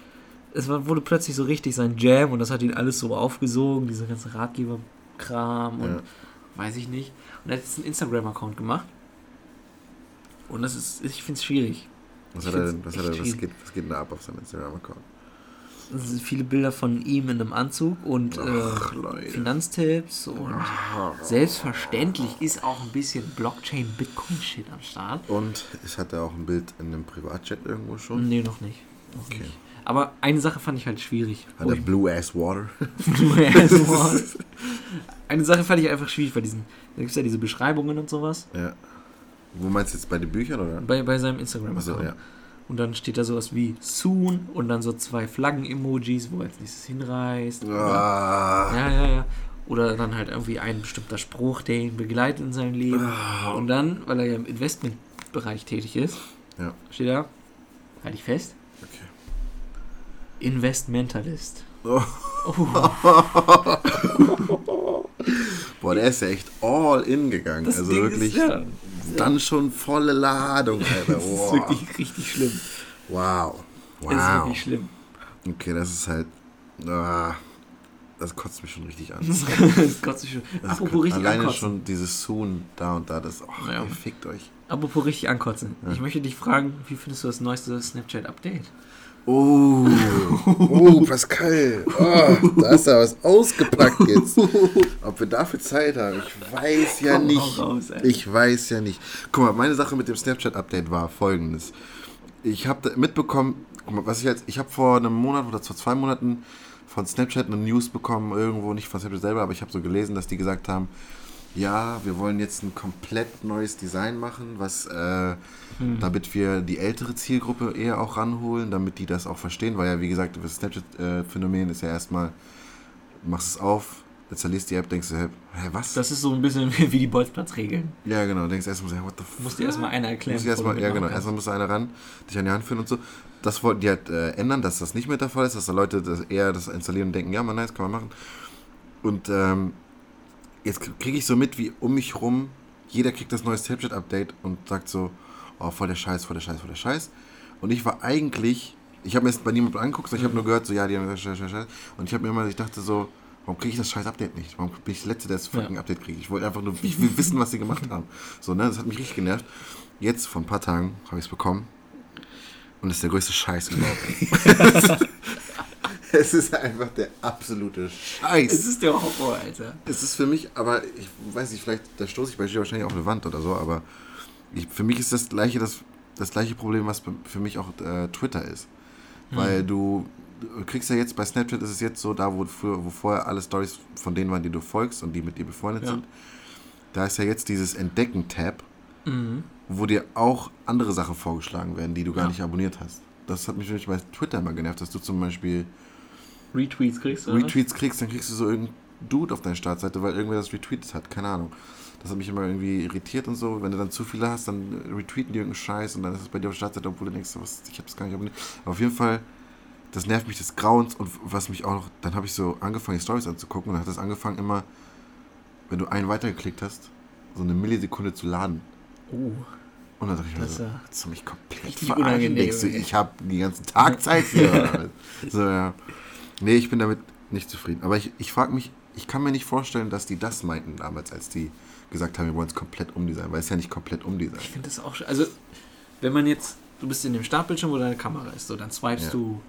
es wurde plötzlich so richtig sein Jam und das hat ihn alles so aufgesogen, dieser ganze Ratgeberkram und Ja. weiß ich nicht. Und er hat jetzt einen Instagram-Account gemacht. Und das ist, ich finde es schwierig. Was, hat er, was, hat er, was, geht, was geht denn da ab auf seinem Instagram-Account? Viele Bilder von ihm in einem Anzug und Ach, äh. Finanztipps und selbstverständlich ist auch ein bisschen Blockchain-Bitcoin-Shit am Start. Und es hat er auch ein Bild in einem Privatchat irgendwo schon? Nee, noch nicht. Noch Okay. nicht. Aber eine Sache fand ich halt schwierig. Hat er ich- Blue Ass Water? eine Sache fand ich einfach schwierig bei diesen. Da gibt es ja diese Beschreibungen und sowas. ja. Wo meinst du jetzt bei den Büchern oder? Bei, bei seinem instagram Achso, ja. Und dann steht da sowas wie soon und dann so zwei Flaggen-Emojis, wo er als nächstes hinreist. Oder, Ah. ja, ja, ja. Oder dann halt irgendwie ein bestimmter Spruch, der ihn begleitet in seinem Leben. Ah. Und dann, weil er ja im Investmentbereich tätig ist, Ja. steht da, halte ich fest, Okay. Investmentalist. Oh. Oh, Boah, der ist ja echt all in gegangen. das also Ding wirklich ist, ja, dann schon volle Ladung, Alter. das ist Wow. wirklich richtig schlimm. Wow. Das ist Wow. wirklich schlimm. Okay, das ist halt. Ah, das kotzt mich schon richtig an. das kotzt sich schon. Das Apropos richtig alleine ankotzen. schon dieses Soon da und da, das. Oh, Ja. ey, fickt euch. Apropos richtig ankotzen. Ja. Ich möchte dich fragen, wie findest du das neueste Snapchat-Update? Oh, oh, Pascal. Oh, da du ja was ausgepackt jetzt. Ob wir dafür Zeit haben, ich weiß ja Komm, nicht. raus. Ich weiß ja nicht. Guck mal, meine Sache mit dem Snapchat-Update war folgendes. Ich habe mitbekommen, guck mal, was ich jetzt, ich habe vor einem Monat oder vor zwei Monaten von Snapchat eine News bekommen, irgendwo, nicht von Snapchat selber, aber ich habe so gelesen, dass die gesagt haben, ja, wir wollen jetzt ein komplett neues Design machen, was, äh, Hm. damit wir die ältere Zielgruppe eher auch ranholen, damit die das auch verstehen, weil ja, wie gesagt, das Snapchat-Phänomen ist ja erstmal, du machst es auf, installierst die App, denkst du, hä, hä, was? Das ist so ein bisschen wie die Bolzplatzregeln. ja, genau, denkst erstmal, so, what the fuck? Musst dir erstmal einer erklären. Muss erstmal, ja genau, erstmal muss einer ran, dich an die Hand führen und so. Das wollten die halt äh, ändern, dass das nicht mehr der Fall ist, dass da Leute das eher das installieren und denken, ja, man, nice, kann man machen. Und ähm, jetzt kriege ich so mit, wie um mich rum, jeder kriegt das neue Snapchat-Update und sagt so, oh, voll der Scheiß, voll der Scheiß, voll der Scheiß. Und ich war eigentlich, ich habe mir jetzt bei niemandem angeguckt, sondern ich habe nur gehört, so, ja, die haben gesagt, Scheiß, Scheiß, Scheiß. Und ich habe mir immer, ich dachte so, warum kriege ich das scheiß Update nicht? Warum bin ich der Letzte, der das fucking Ja. Update kriegt? Ich wollte einfach nur, ich will wissen, was sie gemacht haben. So, ne, das hat mich richtig genervt. Jetzt, vor ein paar Tagen, habe ich es bekommen. Und das ist der größte Scheiß überhaupt. es ist einfach der absolute Scheiß. Es ist der Horror, Alter. Es ist für mich, aber ich weiß nicht, vielleicht, da stoße ich bei dir wahrscheinlich auf eine Wand oder so, aber ich, für mich ist das gleiche, das, das gleiche Problem, was für mich auch äh, Twitter ist. Weil du, du kriegst ja jetzt bei Snapchat ist es jetzt so, da wo, früher, wo vorher alle Stories von denen waren, die du folgst und die mit dir befreundet Ja. sind, da ist ja jetzt dieses Entdecken-Tab, Mhm. wo dir auch andere Sachen vorgeschlagen werden, die du gar Ja. nicht abonniert hast. Das hat mich nämlich bei Twitter immer genervt, dass du zum Beispiel Retweets kriegst du? oder? Retweets kriegst, dann kriegst du so irgendeinen Dude auf deiner Startseite, weil irgendwer das retweetet hat. Keine Ahnung. Das hat mich immer irgendwie irritiert und so. Wenn du dann zu viele hast, dann retweeten die irgendeinen Scheiß und dann ist es bei dir auf der Startseite, obwohl du denkst, was, ich habe das gar nicht abonniert. Aber auf jeden Fall, das nervt mich des Grauens und was mich auch noch, dann habe ich so angefangen, die Stories anzugucken und dann hat das angefangen immer, wenn du einen weitergeklickt hast, so eine Millisekunde zu laden. Oh. Und dann dachte ich mir Das ist so, willst du mich komplett verarschen? Denkst du, ich habe den ganzen Tag Zeit was? so, ja. Nee, ich bin damit nicht zufrieden. Aber ich, ich frage mich, ich kann mir nicht vorstellen, dass die das meinten damals, als die gesagt haben, wir wollen es komplett umdesignen, weil es ja nicht komplett umdesignt. Ich finde das auch sch- Also, wenn man jetzt, du bist in dem Startbildschirm, wo deine Kamera ist, so, dann swipest Ja. du,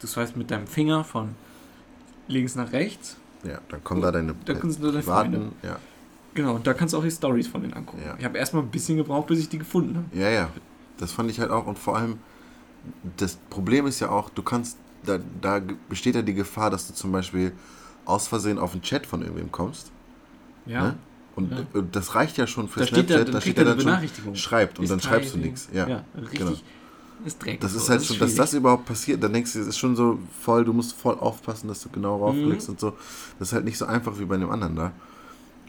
du swipest mit deinem Finger von links nach rechts. Ja, dann kommen da deine Da kannst du deine privaten- Freunde. ja. Genau, und da kannst du auch die Stories von denen angucken. Ja. Ich habe erstmal ein bisschen gebraucht, bis ich die gefunden habe. ja, ja, das fand ich halt auch und vor allem, das Problem ist ja auch, du kannst, da, da besteht ja die Gefahr, dass du zum Beispiel aus Versehen auf einen Chat von irgendwem kommst. Ja. Ne? Und Ja. äh, das reicht ja schon für Da steht da, Snapchat, dann da kriegt steht er ja eine dann schon, schreibt und Ist dann schreibst du nichts. Ja, ja richtig. genau. Ist Dreck. Das so, ist halt schon, dass das überhaupt passiert, dann denkst du, es ist schon so voll, du musst voll aufpassen, dass du genau raufklickst Mhm. und so. Das ist halt nicht so einfach wie bei dem anderen da.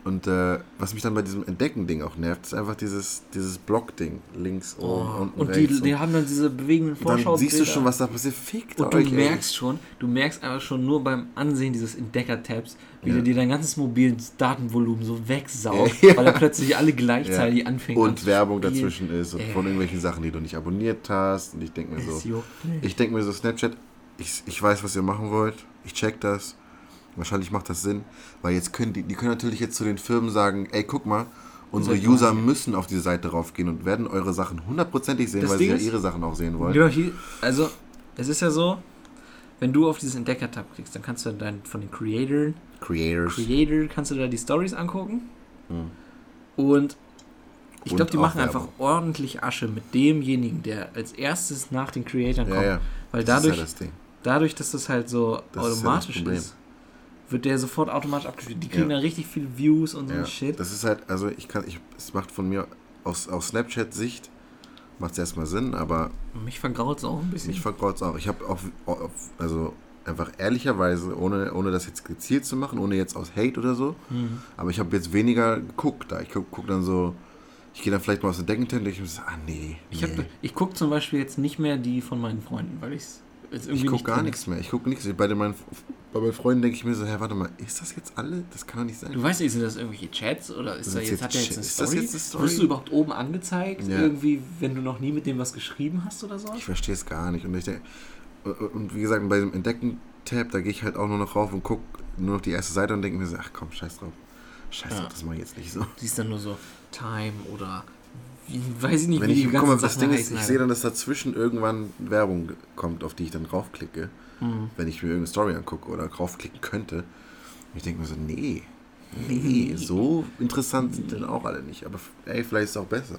Und äh, was mich dann bei diesem Entdecken-Ding auch nervt, ist einfach dieses, dieses Block-Ding. Links, Oh, oben, unten, und die, die haben dann diese bewegenden und dann Vorschau. siehst du schon, was da passiert. Fickt Und du euch, ey. merkst schon, du merkst einfach schon nur beim Ansehen dieses Entdecker-Tabs, wie Ja. der dir dein ganzes mobiles Datenvolumen so wegsaugt, Ja. weil er plötzlich alle gleichzeitig anfängt Und. Werbung dazwischen ist und Ey. von irgendwelchen Sachen, die du nicht abonniert hast. Und ich denke mir so. Ich denke mir so, Snapchat, ich, ich weiß, was ihr machen wollt. Ich check das. Wahrscheinlich macht das Sinn. Weil jetzt können die, die können natürlich jetzt zu den Firmen sagen, ey, guck mal, unsere User müssen auf diese Seite raufgehen und werden eure Sachen hundertprozentig sehen, Das weil Ding sie ja ihre Sachen auch sehen wollen. Genau, hier, also, es ist ja so, wenn du auf dieses Entdecker-Tab klickst, dann kannst du dann von den Creatoren, Creators. Creator kannst du da die Stories angucken Hm. und Ich glaube, die machen Werbung. einfach ordentlich Asche mit demjenigen, der als erstes nach den Creatoren Ja, kommt. ja. Weil Das ist dadurch, ja das dadurch, dass das halt so Das ist ja das automatisch ist, wird der sofort automatisch abgespielt. Die kriegen Ja. dann richtig viel Views und so Ja, ein Shit. das ist halt, also ich kann, ich, es macht von mir aus, aus Snapchat-Sicht macht es erstmal Sinn, aber Mich vergraut es auch ein bisschen. mich vergraut es auch. Ich habe auch, also einfach ehrlicherweise, ohne, ohne das jetzt gezielt zu machen, ohne jetzt aus Hate oder so, Mhm. aber ich habe jetzt weniger geguckt da. Ich gucke guck dann so, ich gehe dann vielleicht mal aus der Deckentent und ich so, ah nee, Ich, hab- ich gucke zum Beispiel jetzt nicht mehr die von meinen Freunden, weil ich's jetzt irgendwie ich gucke gar nichts mehr. Ich gucke nichts. Bei, den, meinen, bei meinen Freunden denke ich mir so, hä, warte mal, ist das jetzt alle? Das kann doch nicht sein. Du weißt nicht, sind das irgendwelche Chats oder ist Sind da das jetzt, jetzt hat der jetzt eine ist das Story? eine Story? Wirst du überhaupt oben angezeigt, Ja. irgendwie, wenn du noch nie mit dem was geschrieben hast oder so? Ich verstehe es gar nicht. Und ich denke, und wie gesagt, bei dem Entdecken-Tab, da gehe ich halt auch nur noch rauf und gucke nur noch die erste Seite und denke mir so, ach komm, scheiß drauf. Scheiß Ja. drauf, das mache ich jetzt nicht so. Du siehst dann nur so Time oder wie, weiß ich nicht, Wenn wie ich, die ganzen das Sachen Ding ist, ich sehe dann, dass dazwischen irgendwann Werbung kommt, auf die ich dann draufklicke, Mhm. wenn ich mir irgendeine Story angucke oder draufklicken könnte. Ich denke mir so, nee, nee, so interessant sind dann auch alle nicht. Aber ey, vielleicht ist es auch besser.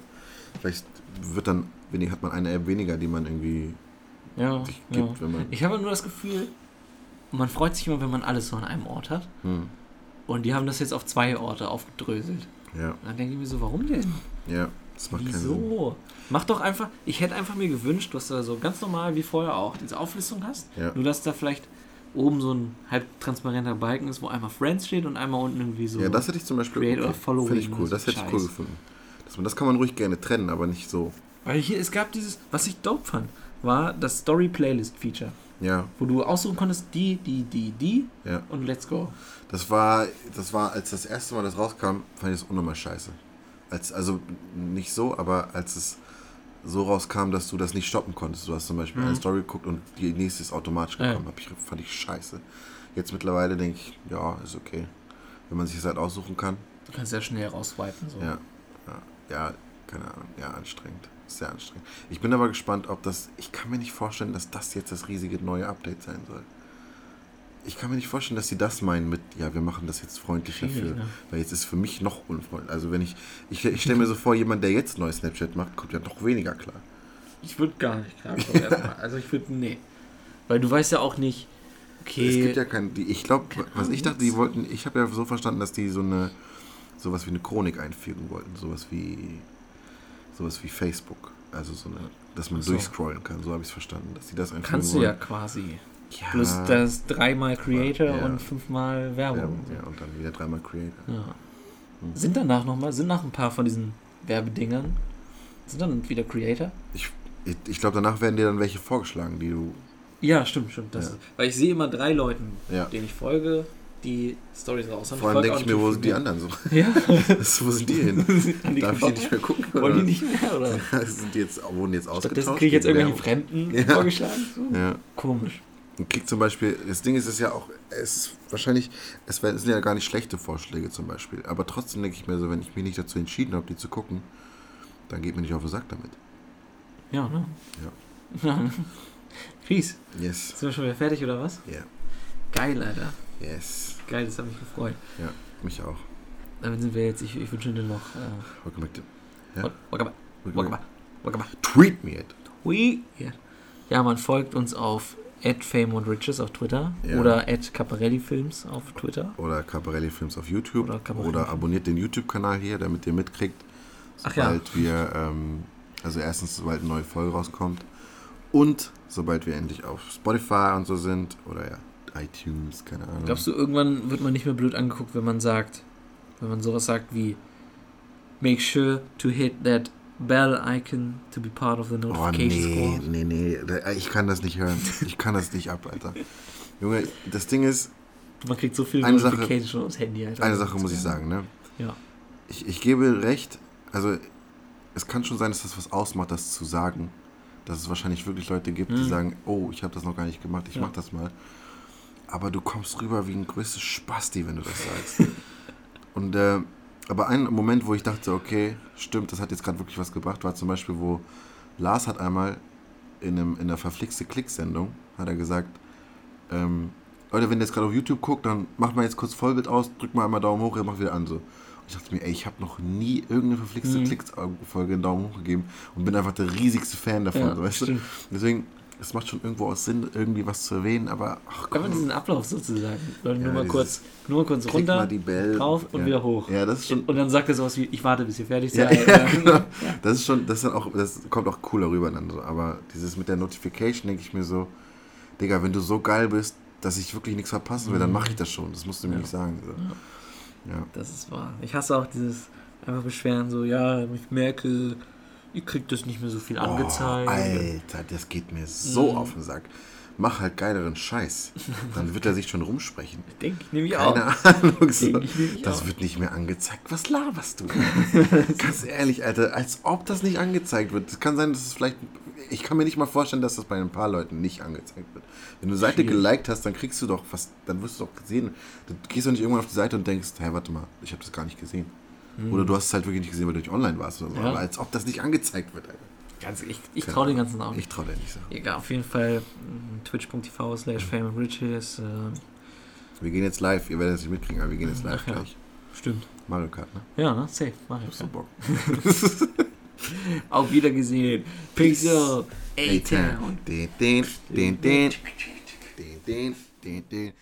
Vielleicht wird dann, wenig, hat man eine App weniger, die man irgendwie ja, sich ja. gibt, wenn man. Ich habe nur das Gefühl, man freut sich immer, wenn man alles so an einem Ort hat. Hm, Und die haben das jetzt auf zwei Orte aufgedröselt. ja, Und dann denke ich mir so, warum denn? ja, das macht keinen Sinn. Wieso? Mach doch einfach, ich hätte einfach mir gewünscht, dass du da so ganz normal wie vorher auch diese Auflistung hast. Ja. Nur dass da vielleicht oben so ein halb transparenter Balken ist, wo einmal Friends steht und einmal unten irgendwie so. Ja, das hätte ich zum Beispiel Create or Following Finde ich oder cool, so das hätte ich cool gefunden. Das, das kann man ruhig gerne trennen, aber nicht so. Weil hier, es gab dieses, was ich dope fand, war das Story Playlist Feature, Ja, wo du aussuchen konntest, die, die, die, die ja. und let's go. Das war, das war, als das erste Mal das rauskam, fand ich das unnormal scheiße. Als, also nicht so, aber als es so rauskam, dass du das nicht stoppen konntest. Du hast zum Beispiel Mhm. eine Story geguckt und die nächste ist automatisch Ja. gekommen. Hab ich, fand ich scheiße. Jetzt mittlerweile denke ich, ja, ist okay. Wenn man sich das halt aussuchen kann. Du kannst ja schnell rauswipen. So. Ja, ja, ja, keine Ahnung. Ja, anstrengend. Sehr anstrengend. Ich bin aber gespannt, ob das. Ich kann mir nicht vorstellen, dass das jetzt das riesige neue Update sein soll. Ich kann mir nicht vorstellen, dass sie das meinen mit, ja, wir machen das jetzt freundlicher Schwierig, für. ne? Weil jetzt ist für mich noch unfreundlich. Also wenn ich. Ich, ich stelle mir so vor, jemand, der jetzt neues Snapchat macht, kommt ja noch weniger klar. Ich würde gar nicht klarkommen erstmal. Also ich würde, nee. Weil du weißt ja auch nicht, okay. Es gibt ja kein. Ich glaube, was ich dachte, die wollten. Ich habe ja so verstanden, dass die so eine. Sowas wie eine Chronik einfügen wollten. Sowas wie. Sowas wie Facebook. Also so eine. Dass man so. durchscrollen kann. So habe ich es verstanden. Dass die das einfügen kannst du ja wollen. quasi. Ja, Plus das dreimal Creator Ja. und fünfmal Werbung. Werbung, ja, und dann wieder dreimal Creator. Ja. Hm. Sind danach nochmal, sind nach ein paar von diesen Werbedingern, sind dann wieder Creator? Ich, ich, ich glaube, danach werden dir dann welche vorgeschlagen, die du. Ja, stimmt, stimmt. Das Ja. Weil ich sehe immer drei Leuten, denen ich folge, die Stories raus haben. Vor allem denke ich mir, wo sind die anderen so? Ja, wo sind die hin? Die Darf ich die nicht mehr gucken? Wollen oder? die nicht mehr, oder? sind die jetzt, wurden jetzt ausgetauscht? Stattdessen kriege ich jetzt irgendwelche Werbung? Fremden Ja. vorgeschlagen. So. Ja. Komisch. Und kriegt zum Beispiel, das Ding ist es ja auch, es ist wahrscheinlich, es sind ja gar nicht schlechte Vorschläge zum Beispiel, aber trotzdem denke ich mir so, wenn ich mich nicht dazu entschieden habe, die zu gucken, dann geht mir nicht auf den Sack damit. Ja, ne? Ja. Ja. Chris, Yes. sind wir schon wieder fertig oder was? Ja. Geil, Alter. Yes. Geil, das hat mich gefreut. Mich auch. Damit sind wir jetzt, ich, ich wünsche dir noch. Äh, Welcome back to, Ja. Wakaba, Wakaba, Wakaba. Tweet me it. Ja. ja, man folgt uns auf Fame und Riches auf Twitter Ja. oder Caparelli Films auf Twitter. Oder Caparelli Films auf YouTube. Oder Oder, abonniert den YouTube-Kanal hier, damit ihr mitkriegt, Ach ja. sobald wir, ähm, also erstens, sobald eine neue Folge rauskommt und sobald wir endlich auf Spotify und so sind oder ja, iTunes, keine Ahnung. Glaubst du, irgendwann wird man nicht mehr blöd angeguckt, wenn man sagt, wenn man sowas sagt wie Make sure to hit that bell icon to be part of the Oh notification nee, squad. nee, nee, da- ich kann das nicht hören. Ich kann das nicht ab, Alter. Junge, das Ding ist, Man kriegt so viel Sache- Notification schon aufs Handy. Alter. eine Sache muss ich sagen, ne? Ja. Ich, ich gebe recht, also es kann schon sein, dass das was ausmacht, das zu sagen. Dass es wahrscheinlich wirklich Leute gibt, die Mhm. sagen, oh, ich habe das noch gar nicht gemacht, ich Ja. mach das mal. Aber du kommst rüber wie ein größtes Spasti, wenn du das sagst. Und äh, aber ein Moment, wo ich dachte, okay, stimmt, das hat jetzt gerade wirklich was gebracht, war zum Beispiel, wo Lars hat einmal in, einem, in einer verflixte Klick-Sendung, hat er gesagt, ähm, Leute, wenn ihr jetzt gerade auf YouTube guckt, dann macht mal jetzt kurz Vollbild aus, drückt mal einmal Daumen hoch, ihr macht wieder an so. Ich dachte mir, ey, ich habe noch nie irgendeine verflixte Mhm. Klicks-Folge einen Daumen hoch gegeben und bin einfach der riesigste Fan davon, Ja, weißt du? stimmt. Deswegen, es macht schon irgendwo aus Sinn, irgendwie was zu erwähnen, aber ach Einfach diesen Ablauf sozusagen. Leute, Ja, nur mal kurz, nur mal kurz runter, mal die Bell. drauf und ja. wieder hoch. Ja, das ist schon, Und dann sagt er sowas wie, ich warte, bis ihr fertig seid. ja, genau. Das ist schon, das ist dann auch, das kommt auch cooler rüber dann so. Aber dieses mit der Notification denke ich mir so, Digga, wenn du so geil bist, dass ich wirklich nichts verpassen will, dann mache ich das schon. Das musst du mir nicht sagen. So. Ja. Das ist wahr. Ich hasse auch dieses einfach beschweren, so, ja, ich merke, ihr kriegt das nicht mehr so viel angezeigt. Oh, Alter, das geht mir so Mhm. auf den Sack. Mach halt geileren Scheiß. Dann wird er sich schon rumsprechen. Denke ich nämlich auch. Keine Ahnung. So. Das auch. wird nicht mehr angezeigt. Was laberst du? Ganz ehrlich, Alter, als ob das nicht angezeigt wird. Es kann sein, dass es vielleicht. Ich kann mir nicht mal vorstellen, dass das bei ein paar Leuten nicht angezeigt wird. Wenn du Seite Schwierig. geliked hast, dann kriegst du doch was. Dann wirst du doch gesehen. Du gehst doch nicht irgendwann auf die Seite und denkst, hey, warte mal, ich habe das gar nicht gesehen. Oder du hast es halt wirklich nicht gesehen, weil du nicht online warst oder so. Hm. Ja. Aber als ob das nicht angezeigt wird, Alter. Ganz, ich ich traue den ganzen Namen. Ich traue dir nicht so. Egal, auf jeden Fall mm, twitch.tv slash fame and riches. Äh, Wir gehen jetzt live. Ihr werdet es nicht mitkriegen, aber wir gehen jetzt live Ach ja. gleich. stimmt. Mario Kart, ne? Ja, ne? Safe. Ich. Hab so Bock. Auf Wiedergesehen. Pixel. A-Town. Den, den, den, den. Den, den, den, den.